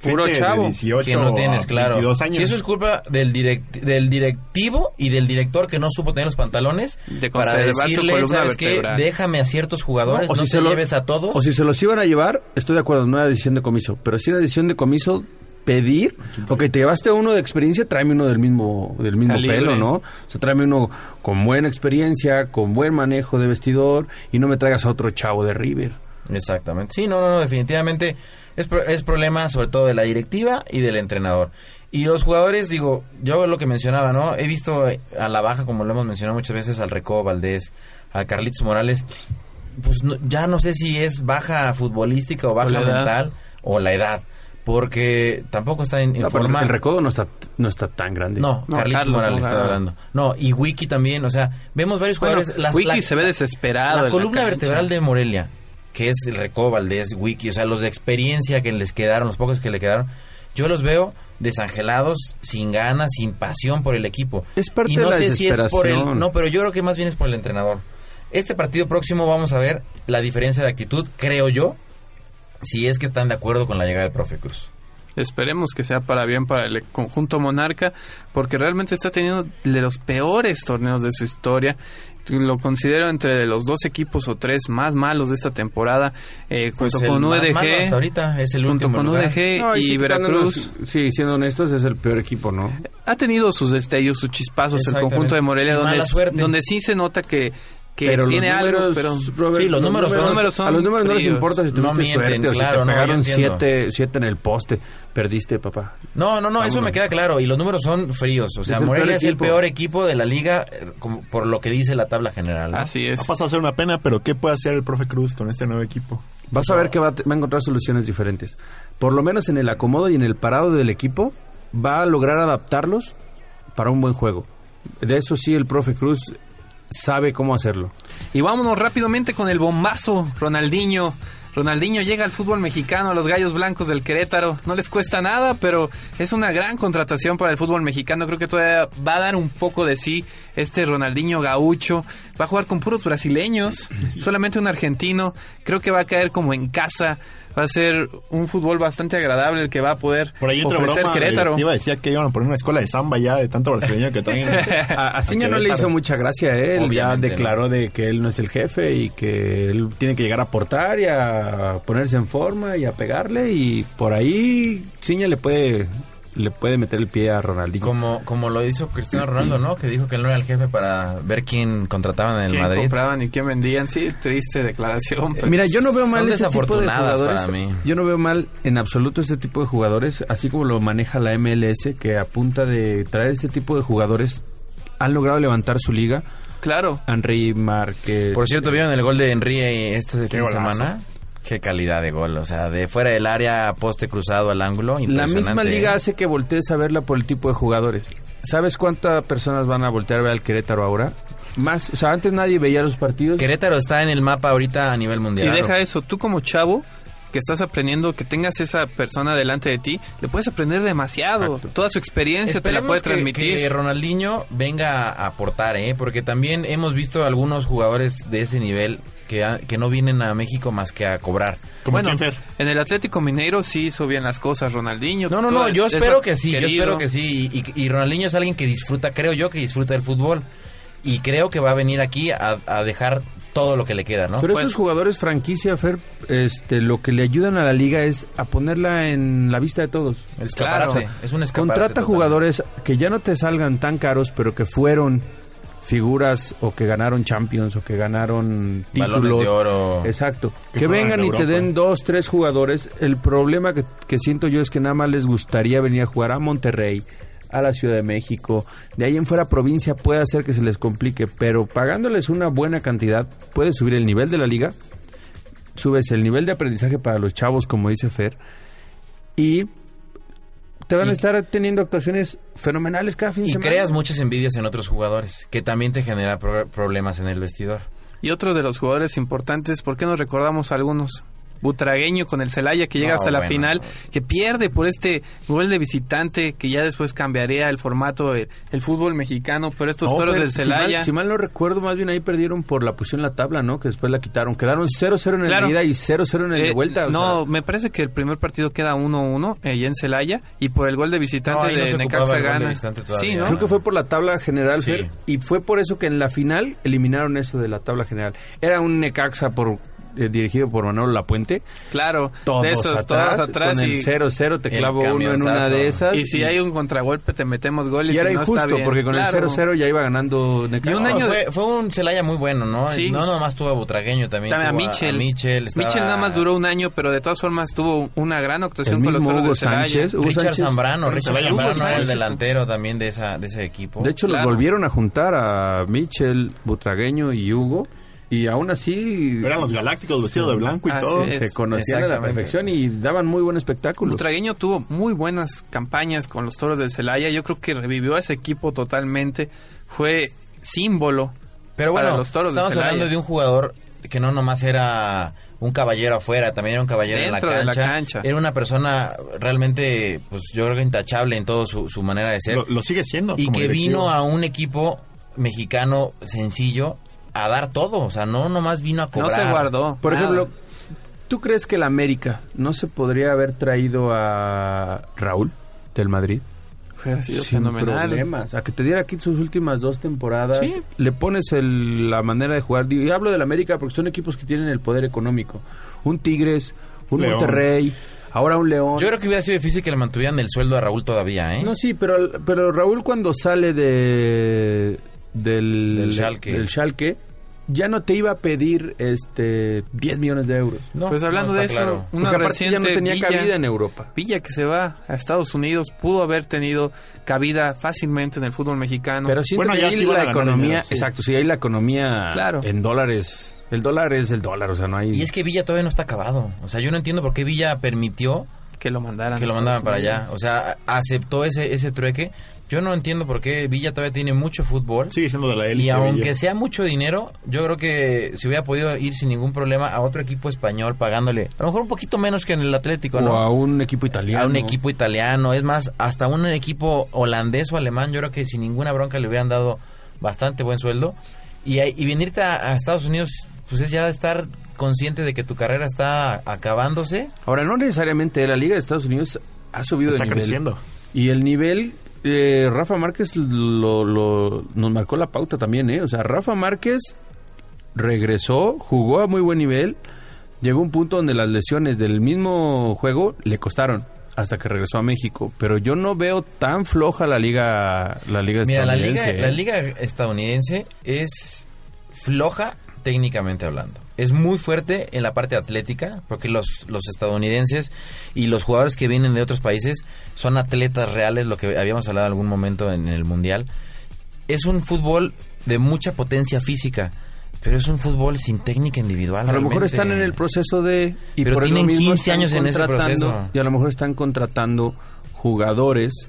Puro
gente
chavo.
de 18
que no tienes, claro.
22 años.
Si eso es culpa del, direct- del directivo y del director que no supo tener los pantalones
De
para decirle, ¿sabes qué? Déjame a ciertos jugadores, no,
si
te
se lo-
lleves a todos.
O si se los iban a llevar, estoy de acuerdo, no era decisión de comiso. Pero si era decisión de comiso pedir, ok, te llevaste uno de experiencia, tráeme uno del mismo, del mismo
Calibre.
pelo, ¿no? O sea, tráeme uno con buena experiencia, con buen manejo de vestidor y no me traigas a otro chavo de River.
Exactamente. Sí, no, no, no, definitivamente es, pro- es problema sobre todo de la directiva y del entrenador. Y los jugadores, digo, yo lo que mencionaba, ¿no? He visto a la baja, como lo hemos mencionado muchas veces, al Recobo Valdés, a Carlitos Morales, pues no- ya no sé si es baja futbolística o baja mental o la edad, porque tampoco está en, en
No, pero
forma...
el recodo no está, no está tan grande.
No,
No,
Carlitos
Carlos,
Morales
Carlos.
hablando. No, y Wiki también, o sea, vemos varios
Bueno,
jugadores... las-
Wiki
la-
se ve desesperado. en
la columna vertebral de Morelia, que es el Recobo Valdés, Wiki, o sea, los de experiencia que les quedaron, los pocos que le quedaron, yo los veo desangelados, sin ganas, sin pasión por el equipo.
Es parte
y no
de la
sé si es por el,
desesperación.
no, pero yo creo que más bien es por el entrenador. Este partido próximo vamos a ver la diferencia de actitud, creo yo, si es que están de acuerdo con la llegada del profe Cruz.
Esperemos que sea para bien para el conjunto monarca, porque realmente está teniendo de los peores torneos de su historia. Lo considero entre los dos equipos o tres más malos de esta temporada, eh,
Pues
junto con UDG.
malo hasta ahorita es el
junto
último
con
lugar.
UDG
No,
y
sí,
Veracruz.
Sí, siendo honestos, es el peor equipo, ¿no?
Ha tenido sus destellos, sus chispazos el conjunto de Morelia, donde sí se nota que, que
Pero los
tiene algo, pero
Robert,
Sí, los números son-
números son
a los números no les importa si
No
tuviste
mienten,
suerte o si
claro,
te
no,
pegaron siete, siete en el poste. Perdiste, papá.
No, no, no, eso me queda claro. Y los números son fríos. O sea,
Es el
Morelia
peor
es el
equipo.
peor equipo de la liga, eh, como por lo que dice la tabla general. ¿no?
Así
Ha
es.
pasado a ser una pena, pero ¿qué puede hacer el profe Cruz con este nuevo equipo?
Vas a ver que va a encontrar soluciones diferentes. Por lo menos en el acomodo y en el parado del equipo, va a lograr adaptarlos para un buen juego. De eso sí, el profe Cruz sabe cómo hacerlo.
Y vámonos rápidamente con el bombazo, Ronaldinho. Ronaldinho llega al fútbol mexicano, a los Gallos Blancos del Querétaro. No les cuesta nada, pero es una gran contratación para el fútbol mexicano. Creo que todavía va a dar un poco de sí este Ronaldinho gaucho. Va a jugar con puros brasileños, solamente un argentino. Creo que va a caer como en casa. Va a ser un fútbol bastante agradable el que va a poder
Por ahí
ofrecer
broma,
Querétaro.
directiva decía que iban a poner una escuela de samba ya de tanto brasileño que traen.
A, a Ciña no le hizo mucha gracia a él.
Obviamente,
ya declaró de que él no es el jefe y que él tiene que llegar a aportar y a ponerse en forma y a pegarle. Y por ahí Ciña le puede, le puede meter el pie a Ronaldinho.
Como, como lo hizo Cristiano Ronaldo, ¿no? Que dijo que él no era el jefe para ver quién contrataban en el
¿Quién
Madrid.
compraban y quién vendían? Sí, triste declaración. pero-
Mira, yo no veo
Son
mal este tipo de
desafortunadas
jugadores.
para mí.
Yo no veo mal en absoluto este tipo de jugadores, así como lo maneja la MLS, que a punta de traer este tipo de jugadores han logrado levantar su liga.
Claro.
Henry Márquez.
Por cierto, ¿vieron el gol de Henry este fin de semana? Qué calidad de gol. O sea, de fuera del área, poste cruzado al ángulo.
La misma liga hace que voltees a verla por el tipo de jugadores. ¿Sabes cuántas personas van a voltear a ver al Querétaro ahora? Más, o sea, antes nadie veía los partidos.
Querétaro está en el mapa ahorita a nivel
Y
mundial.
deja eso, tú como chavo que estás aprendiendo, que tengas esa persona delante de ti, le puedes aprender demasiado. Toda su experiencia te la puede transmitir.
Que, Ronaldinho venga a aportar, ¿eh? Porque también hemos visto algunos jugadores de ese nivel que, que no vienen a México más que a cobrar.
Como
bueno, en el Atlético Mineiro sí hizo bien las cosas Ronaldinho.
No, no, no, yo
es
espero que sí, yo espero que sí. Y, y Ronaldinho es alguien que disfruta, creo yo que disfruta del fútbol. Y creo que va a venir aquí a, a dejar todo lo que le queda, ¿no?
Pero
Pues-
esos jugadores franquicia, Fer, este, lo que le ayudan a la liga es a ponerla en la vista de todos.
El escaparate,
Claro.
es un escaparate.
Contrata
total.
jugadores que ya no te salgan tan caros, pero que fueron figuras o que ganaron Champions o que ganaron títulos.
Balones de oro.
Exacto.
Que
vengan
en
y te den dos, tres jugadores. El problema que, que siento yo es que nada más les gustaría venir a jugar a Monterrey, a la Ciudad de México. De ahí en fuera provincia puede hacer que se les complique, pero pagándoles una buena cantidad puedes subir el nivel de la liga, subes el nivel de aprendizaje para los chavos, como dice Fer, y te van a estar teniendo actuaciones fenomenales cada fin de
Y
semana.
creas muchas envidias en otros jugadores, que también te genera pro- problemas en el vestidor.
Y otro de los jugadores importantes, ¿por qué nos recordamos a algunos? Butragueño con el Celaya que llega
No,
hasta la
bueno.
final, que pierde por este gol de visitante que ya después cambiaría el formato del el fútbol mexicano, pero estos
No,
toros del Celaya.
si mal no recuerdo, más bien ahí perdieron por la posición en la tabla, ¿no? Que después la quitaron. Quedaron 0-0 en
Claro.
el ida y 0-0 en el de
Eh,
vuelta. o
no,
sea,
me parece que el primer partido queda 1-1 eh, allá en Celaya y por el gol de visitante
No, ahí no
de Necaxa gana. Sí.
Creo que fue por la tabla general,
Sí.
Fer, y fue por eso que en la final eliminaron eso de la tabla general. Era un Necaxa por eh, dirigido por Manolo Lapuente.
Claro,
Todos
de esos,
atrás,
todos atrás
con
y,
el 0-0 te clavo uno en una de esas.
y si hay un contragolpe te metemos goles
y era
y no está
injusto,
bien.
porque con
Claro.
el 0-0 ya iba ganando Necaxa.
Y un
No,
año
fue,
de-
fue un Celaya muy bueno, ¿no?
Sí.
No nomás tuvo a Butragueño, también,
También a Michel.
Michel, estaba-
Michel nada más duró un año, pero de todas formas tuvo una gran actuación
El
con los
Hugo
de Celaya.
Sánchez, Hugo
Richard
Sánchez.
Zambrano, Richard Zambrano,
Hugo
el
Sánchez.
delantero también de esa de ese equipo.
De hecho,
Claro.
los volvieron a juntar a Michel, Butragueño y Hugo. Y aún así
Eran los galácticos vestidos de blanco y
Así
todo.
es.
se conocían a la perfección y daban muy buen espectáculo.
Butragueño tuvo muy buenas campañas con los toros del Celaya. Yo creo que revivió a ese equipo totalmente. Fue símbolo
Pero bueno,
para los toros
estamos hablando de un jugador que no nomás era un caballero afuera, también era un caballero
Dentro
en
de
la
la
cancha.
cancha.
Era una persona realmente, pues yo creo que intachable en toda su, su manera de ser.
Lo, lo sigue siendo.
y
como
que
directivo.
vino a un equipo mexicano sencillo a dar todo. O sea, no nomás vino a
No
cobrar.
se guardó.
Por
nada.
ejemplo, ¿tú crees que el América no se podría haber traído a Raúl del Madrid?
Hubiera sido
Sin
fenomenal.
problemas. A que te diera aquí sus últimas dos temporadas.
Sí.
Le pones el- la manera de jugar. Y hablo del América porque son equipos que tienen el poder económico. Un Tigres, un
León.
Monterrey, ahora un León.
Yo creo que hubiera sido difícil que le mantuvieran el sueldo a Raúl todavía, ¿eh?
No, sí, pero, pero Raúl cuando sale de del,
Del Schalke.
del Schalke, ya no te iba a pedir este 10 millones de euros.
No,
pues hablando
no,
de eso,
claro.
una
aparte ya no
reciente
tenía
Villa-
cabida en Europa.
Villa que se va a Estados Unidos pudo haber tenido cabida fácilmente en el fútbol mexicano.
Pero siento
Bueno,
que
ya
ahí
sí
la
ganar
economía,
dinero, sí.
exacto, sí, ahí la economía
Claro.
en dólares, el dólar es el dólar, o sea, no hay...
Y es que Villa todavía no está acabado. O sea, yo no entiendo por qué Villa permitió
que lo mandaran.
que lo
Estados
para allá. O sea, aceptó ese, ese trueque. Yo no entiendo por qué Villa todavía tiene mucho fútbol.
Sigue siendo de la élite.
Y aunque
Villa.
sea mucho dinero, yo creo que se hubiera podido ir sin ningún problema a otro equipo español pagándole, a lo mejor un poquito menos que en el Atlético,
o
¿no?
a un equipo italiano.
a un equipo italiano, es más, hasta un equipo holandés o alemán, yo creo que sin ninguna bronca le hubieran dado bastante buen sueldo. Y, y venirte a, a Estados Unidos, pues es ya estar consciente de que tu carrera está acabándose.
Ahora, no necesariamente la Liga de Estados Unidos ha subido
Está
de nivel.
creciendo.
Y el nivel, eh, Rafa Márquez lo, lo- nos marcó la pauta también, ¿eh? O sea, Rafa Márquez regresó, jugó a muy buen nivel, llegó a un punto donde las lesiones del mismo juego le costaron hasta que regresó a México. Pero yo no veo tan floja la liga, la liga
Mira, la
estadounidense.
liga, la
¿eh?
liga estadounidense es floja técnicamente hablando. Es muy fuerte en la parte atlética, porque los, los estadounidenses y los jugadores que vienen de otros países son atletas reales, lo que habíamos hablado en algún momento en el Mundial. Es un fútbol de mucha potencia física, pero es un fútbol sin técnica individual.
A lo mejor están en el proceso de... Y
Pero
por
tienen
mismo
15
están
años en ese proceso.
Y a lo mejor están contratando jugadores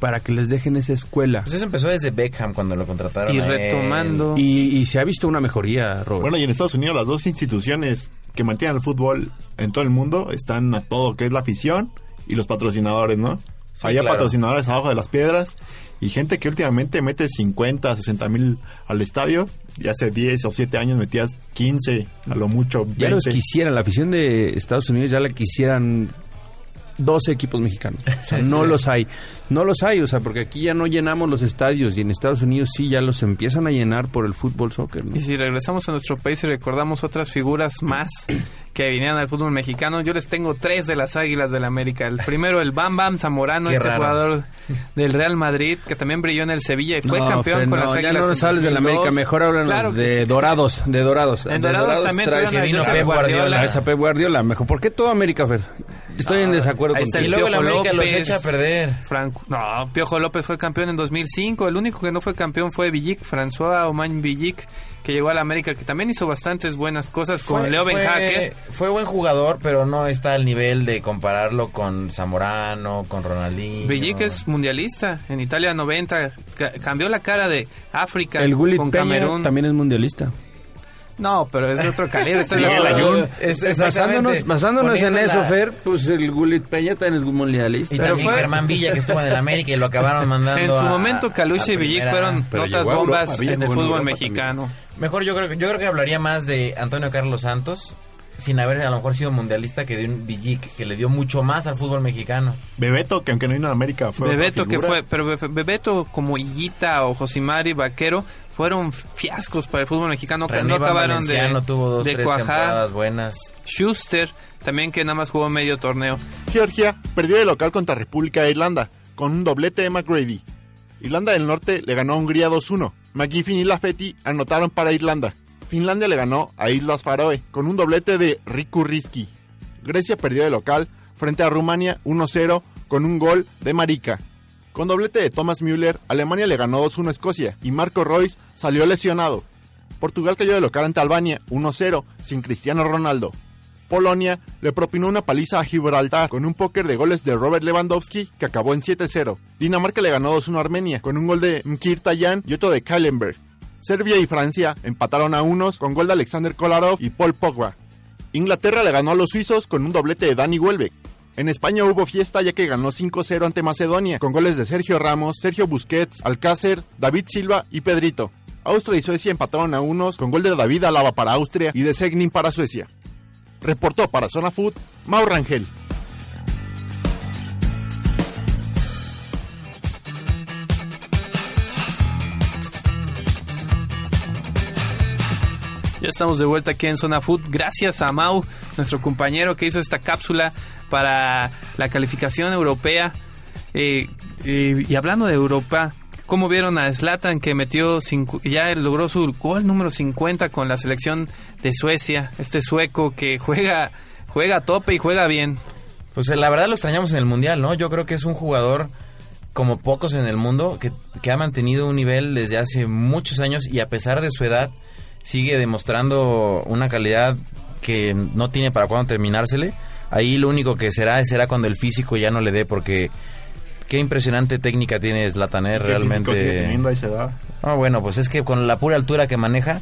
para que les dejen esa escuela.
Pues eso empezó desde Beckham cuando lo contrataron.
Y
a él.
retomando.
Y, y se ha visto una mejoría, Robert.
Bueno, y en Estados Unidos las dos instituciones que mantienen el fútbol en todo el mundo están a todo, que es la afición y los patrocinadores, ¿no?
Sí,
Hay
claro.
patrocinadores abajo de las piedras y gente que últimamente mete 50, 60 mil al estadio y hace 10 o 7 años metías 15, a lo mucho 20.
ya los quisieran, la afición de Estados Unidos ya la quisieran 12 equipos mexicanos. O sea, no los hay. No los hay, o sea, porque aquí ya no llenamos los estadios y en Estados Unidos sí ya los empiezan a llenar por el fútbol soccer. ¿no?
Y si regresamos a nuestro país y recordamos otras figuras más que vinieron al fútbol mexicano, yo les tengo tres de las Águilas del América. El primero, el Bam Bam Zamorano,
Qué
este
raro.
jugador del Real Madrid, que también brilló en el Sevilla y fue
No,
campeón
Fer,
con
no,
las
ya
Águilas.
no sales del
2002.
América, mejor hablan
Claro
de
sí.
Dorados, de Dorados.
En
De
Dorados también
traes-
vino Pep Guardiola.
Traes a Pep Guardiola, mejor. ¿Por qué toda América, Fer? Estoy en desacuerdo
ahí
con
está el
Y luego el
Piojo
América los
López.
echa a perder.
Franco, no, Piojo López fue campeón en 2005. El único que no fue campeón fue Villic, François Omañ Villic, que llegó a la América, que también hizo bastantes buenas cosas con
Fue-
Leo
fue-
Benjaque.
Fue buen jugador, pero no está al nivel de compararlo con Zamorano, con Ronaldinho.
Villic es mundialista. En Italia 90 ca- cambió la cara de África
El Gullit
con
Peña
Camerún.
también es mundialista.
No, pero es de otro calibre. ¿estás de
Miguel? Ayun.
Es-
Basándonos, basándonos en eso,
la-
Fer, pues el Gullit Peña también es mundialista.
Y
Pero
también
fue-
Germán Villa, que estuvo en el América y lo acabaron mandando
En su
a-
momento, Caluche y Villic fueron notas bombas
Europa,
en el fútbol
Europa
mexicano.
Mejor yo creo, que- yo creo que hablaría más de Antonio Carlos Santos, sin haber a lo mejor sido mundialista, que de un Villic, que le dio mucho más al fútbol mexicano.
Bebeto, que aunque no vino a América, fue
Bebeto que fue, pero Be- Bebeto como Higuita o Josimari Vaquero fueron fiascos para el fútbol mexicano que no acabaron de,
tuvo dos,
de
tres
cuajar.
temporadas buenas.
Schuster también que nada más jugó medio torneo.
Georgia perdió de local contra República de Irlanda con un doblete de McGrady. Irlanda del Norte le ganó a Hungría 2-1. McGiffin y Lafetti anotaron para Irlanda. Finlandia le ganó a Islas Faroe con un doblete de Riku Riski. Grecia perdió de local frente a Rumania 1-0 con un gol de Marica. Con doblete de Thomas Müller, Alemania le ganó 2-1 a Escocia y Marco Royce salió lesionado. Portugal cayó de local ante Albania 1-0 sin Cristiano Ronaldo. Polonia le propinó una paliza a Gibraltar con un póker de goles de Robert Lewandowski que acabó en 7-0. Dinamarca le ganó 2-1 a Armenia con un gol de Mkhitaryan y otro de Kallenberg. Serbia y Francia empataron a unos con gol de Alexander Kolarov y Paul Pogba. Inglaterra le ganó a los suizos con un doblete de Dani Welbeck. En España hubo fiesta ya que ganó 5-0 ante Macedonia con goles de Sergio Ramos, Sergio Busquets, Alcácer, David Silva y Pedrito. Austria y Suecia empataron a unos con gol de David Alaba para Austria y de Segnin para Suecia. Reportó para Zona Food, Mau Rangel.
Estamos de vuelta aquí en Zona Food. Gracias a Mau, nuestro compañero que hizo esta cápsula para la calificación europea. Eh, y hablando de Europa, ¿cómo vieron a Zlatan que metió cincu- ya logró su gol número 50 con la selección de Suecia? Este sueco que juega juega a tope y juega bien.
Pues eh, la verdad lo extrañamos en el Mundial, ¿no? Yo creo que es un jugador como pocos en el mundo que, que ha mantenido un nivel desde hace muchos años y a pesar de su edad sigue demostrando una calidad que no tiene para cuándo terminársele. Ahí lo único que será será cuando el físico ya no le dé porque qué impresionante técnica tiene Zlatan, ¿eh?
¿Qué físico sigue
realmente.
teniendo?
Ah, bueno, pues es que con la pura altura que maneja.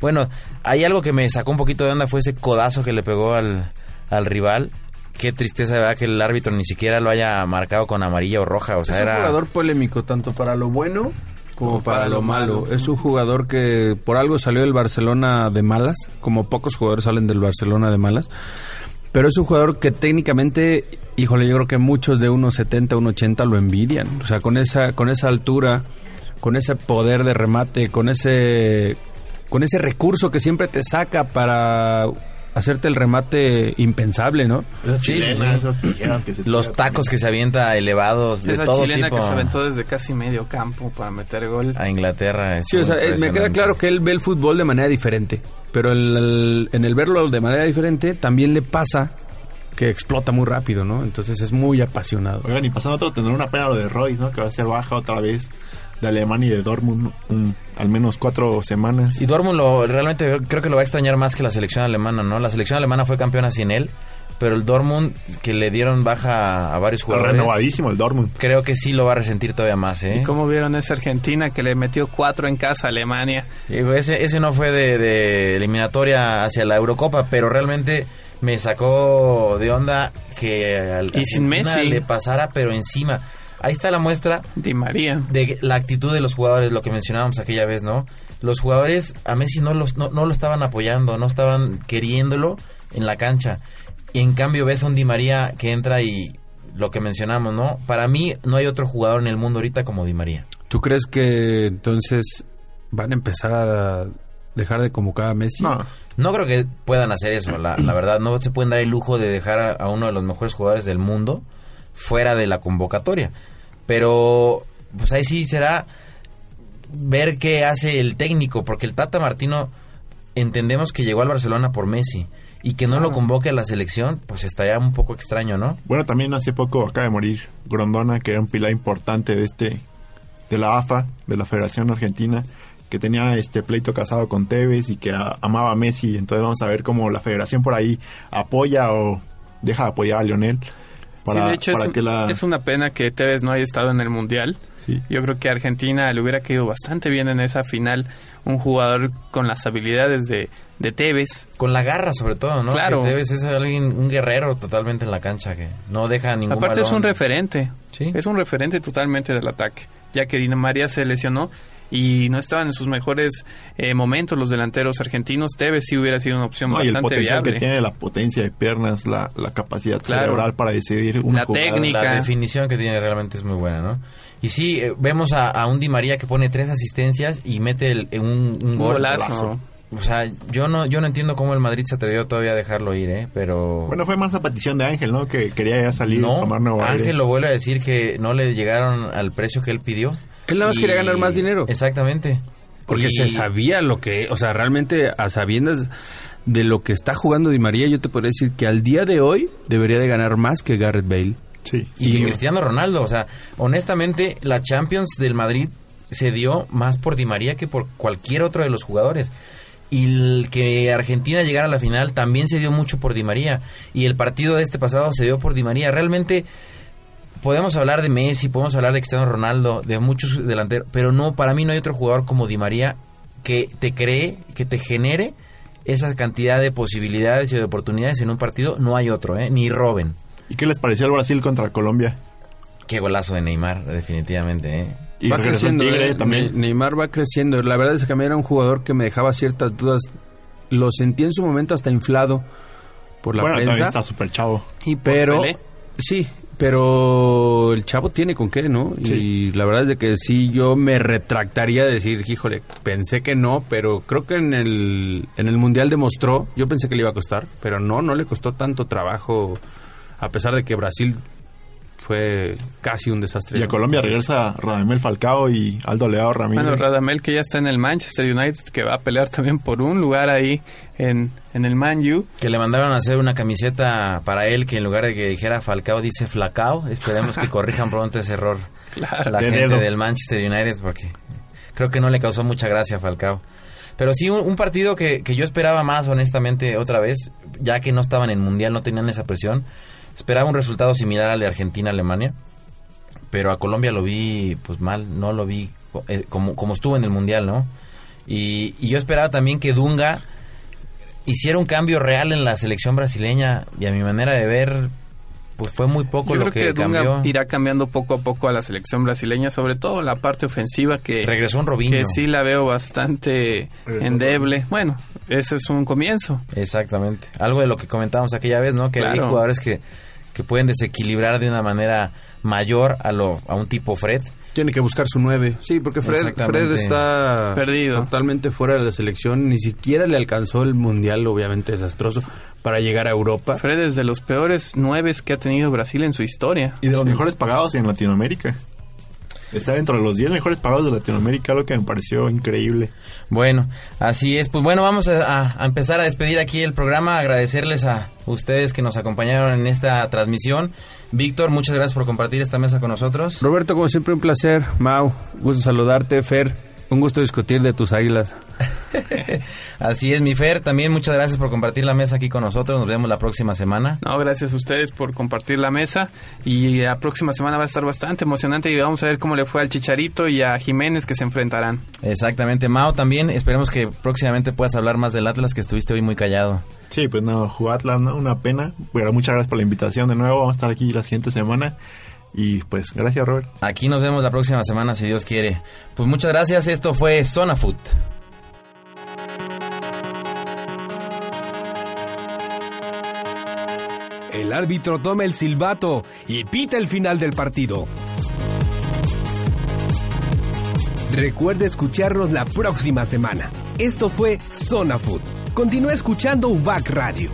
Bueno, hay algo que me sacó un poquito de onda fue ese codazo que le pegó al, al rival. Qué tristeza, ¿verdad? Que el árbitro ni siquiera lo haya marcado con amarilla o roja. O sea,
es un
era.
jugador polémico, tanto para lo bueno como para, lo malo. Es un jugador que por algo salió del Barcelona de malas, como pocos jugadores salen del Barcelona de malas. Pero es un jugador que técnicamente, híjole, yo creo que muchos de 1.70, 1.80 lo envidian. O sea, con esa, con esa altura, con ese poder de remate, con ese, con ese recurso que siempre te saca para hacerte el remate impensable, ¿no?
Esas
Sí, sí,
chilenas,
sí.
esas tijeras que se
Los tacos que se avienta elevados de
Esa
todo
chilena
tipo
que se aventó desde casi medio campo para meter gol.
a Inglaterra.
Sí, o sea, eh, me queda claro que él ve el fútbol de manera diferente, pero el- el- en el verlo de manera diferente también le pasa que explota muy rápido, ¿no? Entonces es muy apasionado.
Oigan, y pasando a otro, tendrá una pena lo de Royce, ¿no? Que va a ser baja otra vez de Alemania y de Dortmund un- al menos cuatro semanas.
Y Dortmund lo, realmente creo que lo va a extrañar más que la selección alemana, ¿no? La selección alemana fue campeona sin él, pero el Dortmund, que le dieron baja a varios jugadores,
renovadísimo el Dortmund.
creo que sí lo va a resentir todavía más, ¿eh?
¿Y cómo vieron esa Argentina que le metió cuatro en casa a Alemania?
Digo, ese, ese no fue de, de eliminatoria hacia la Eurocopa, pero realmente me sacó de onda que al
Y sin Messi.
le pasara, pero encima. Ahí está la muestra
Di María.
de la actitud de los jugadores, lo que mencionábamos aquella vez, ¿no? Los jugadores a Messi no, los, no, no lo estaban apoyando, no estaban queriéndolo en la cancha. Y en cambio ves a un Di María que entra y lo que mencionamos, ¿no? Para mí no hay otro jugador en el mundo ahorita como Di María.
¿Tú crees que entonces van a empezar a dejar de convocar a Messi?
No,
No creo que puedan hacer eso, la, la verdad. No se pueden dar el lujo de dejar a, a uno de los mejores jugadores del mundo fuera de la convocatoria. Pero, pues ahí sí será ver qué hace el técnico, porque el Tata Martino entendemos que llegó al Barcelona por Messi y que no lo convoque a la selección, pues estaría un poco extraño, ¿no?
Bueno, también hace poco acaba de morir Grondona, que era un pilar importante de este de la AFA, de la Federación Argentina, que tenía este pleito casado con Tevez y que a- amaba a Messi. Entonces vamos a ver cómo la Federación por ahí apoya o deja de apoyar a Lionel para,
sí, de hecho
para
es, un-
que la
es una pena que Tevez no haya estado en el Mundial.
sí.
Yo creo que a Argentina le hubiera caído bastante bien en esa final un jugador con las habilidades de, de Tevez.
Con la garra sobre todo, ¿no?
Claro.
Que Tevez es alguien, un guerrero totalmente en la cancha que no deja ningún
Aparte es un referente.
Sí.
Es un referente totalmente del ataque. Ya que Dina María se lesionó y no estaban en sus mejores eh, momentos los delanteros argentinos. Tevez sí hubiera sido una opción
No, y el
bastante
potencial
viable.
que tiene, la potencia de piernas, la, la capacidad
Claro.
cerebral para decidir una
La
jugada.
técnica.
La definición que tiene realmente es muy buena, ¿no? Y sí, eh, vemos a, a un Di María que pone tres asistencias y mete el- un, un
Un
gol.
golazo.
O sea, yo no, yo no entiendo cómo el Madrid se atrevió todavía a dejarlo ir, ¿eh? Pero...
Bueno, fue más la petición de Ángel, ¿no? Que quería ya salir,
no,
tomar nuevo aire.
Ángel lo vuelve a decir que no le llegaron al precio que él pidió.
Él nada más
Y-
quería ganar más dinero.
Exactamente.
Porque
Y-
se sabía lo que, o sea, realmente a sabiendas de lo que está jugando Di María, yo te podría decir que al día de hoy debería de ganar más que Garrett Bale.
Sí.
Y,
Y-
que Cristiano Ronaldo, o sea, honestamente, la Champions del Madrid se dio más por Di María que por cualquier otro de los jugadores. Y el que Argentina llegara a la final también se dio mucho por Di María. Y el partido de este pasado se dio por Di María. Realmente podemos hablar de Messi, podemos hablar de Cristiano Ronaldo, de muchos delanteros, pero no, para mí no hay otro jugador como Di María que te cree, que te genere esa cantidad de posibilidades y de oportunidades en un partido. No hay otro, ¿eh? ni Robin.
¿Y qué les pareció el Brasil contra Colombia?
Qué golazo de Neymar, definitivamente, ¿eh?
Y
va creciendo,
Tigre
¿eh?
también.
Neymar va creciendo. La verdad es que a mí era un jugador que me dejaba ciertas dudas. Lo sentí en su momento hasta inflado por la
bueno,
prensa.
está súper chavo.
Y
Pero, sí, pero el chavo tiene con qué, ¿no? Y la verdad es de que sí, yo me retractaría de decir, híjole, pensé que no, pero creo que en el, en el Mundial demostró, yo pensé que le iba a costar, pero no, no le costó tanto trabajo, a pesar de que Brasil fue casi un desastre.
Y a. Colombia regresa Radamel Falcao y Aldo Leao Ramírez.
Bueno, Radamel que ya está en el Manchester United, que va a pelear también por un lugar ahí en, en el Man U.
Que le mandaron a hacer una camiseta para él que en lugar de que dijera Falcao dice Flacao. Esperemos que corrijan pronto ese error
Claro.
la
De
gente
dedo.
del Manchester United porque creo que no le causó mucha gracia a Falcao. Pero sí, un, un partido que, que yo esperaba más, honestamente, otra vez, ya que no estaban en Mundial, no tenían esa presión. Esperaba un resultado similar al de Argentina-Alemania, pero a Colombia lo vi pues mal, no lo vi eh, como, como estuvo en el Mundial, ¿no? Y yo esperaba también que Dunga hiciera un cambio real en la selección brasileña y a mi manera de ver, pues fue muy poco
Yo
lo
creo
que,
que, Dunga
cambió.
irá cambiando poco a poco a la selección brasileña, sobre todo la parte ofensiva que,
Regresó un Robinho.
que sí la veo bastante endeble. Bueno, ese es un comienzo.
Exactamente. Algo de lo que comentábamos aquella vez, ¿no? Que hay jugadores que, que pueden desequilibrar de una manera mayor a, lo, a un tipo Fred.
Tiene que buscar su nueve. Sí, porque Fred. Fred está
Perdido.
totalmente fuera de la selección. Ni siquiera le alcanzó el mundial, obviamente desastroso, para llegar a Europa.
Fred es de los peores nueves que ha tenido Brasil en su historia.
Y de los mejores pagados en Latinoamérica. Está dentro de los 10 mejores pagados de Latinoamérica, lo que me pareció increíble.
Bueno, así es. Pues bueno, vamos a, empezar a despedir aquí el programa. Agradecerles a ustedes que nos acompañaron en esta transmisión. Víctor, muchas gracias por compartir esta mesa con nosotros.
Roberto, como siempre, un placer. Mau, gusto saludarte. Fer, un gusto discutir de tus águilas.
Así es, mi Fer. También muchas gracias por compartir la mesa aquí con nosotros. Nos vemos la próxima semana.
No, gracias a ustedes por compartir la mesa y la próxima semana va a estar bastante emocionante y vamos a ver cómo le fue al Chicharito y a Jiménez que se enfrentarán.
Exactamente, Mao también. Esperemos que próximamente puedas hablar más del Atlas, que estuviste hoy muy callado.
Sí, pues no, jugó Atlas, ¿no? una pena. Pero muchas gracias por la invitación de nuevo. Vamos a estar aquí la siguiente semana. Y pues gracias, Robert.
Aquí nos vemos la próxima semana, si Dios quiere. Pues muchas gracias. Esto fue Zona Food.
El árbitro toma el silbato y pita el final del partido. Recuerde escucharnos la próxima semana. Esto fue Zona Food. Continúa escuchando UBAC Radio.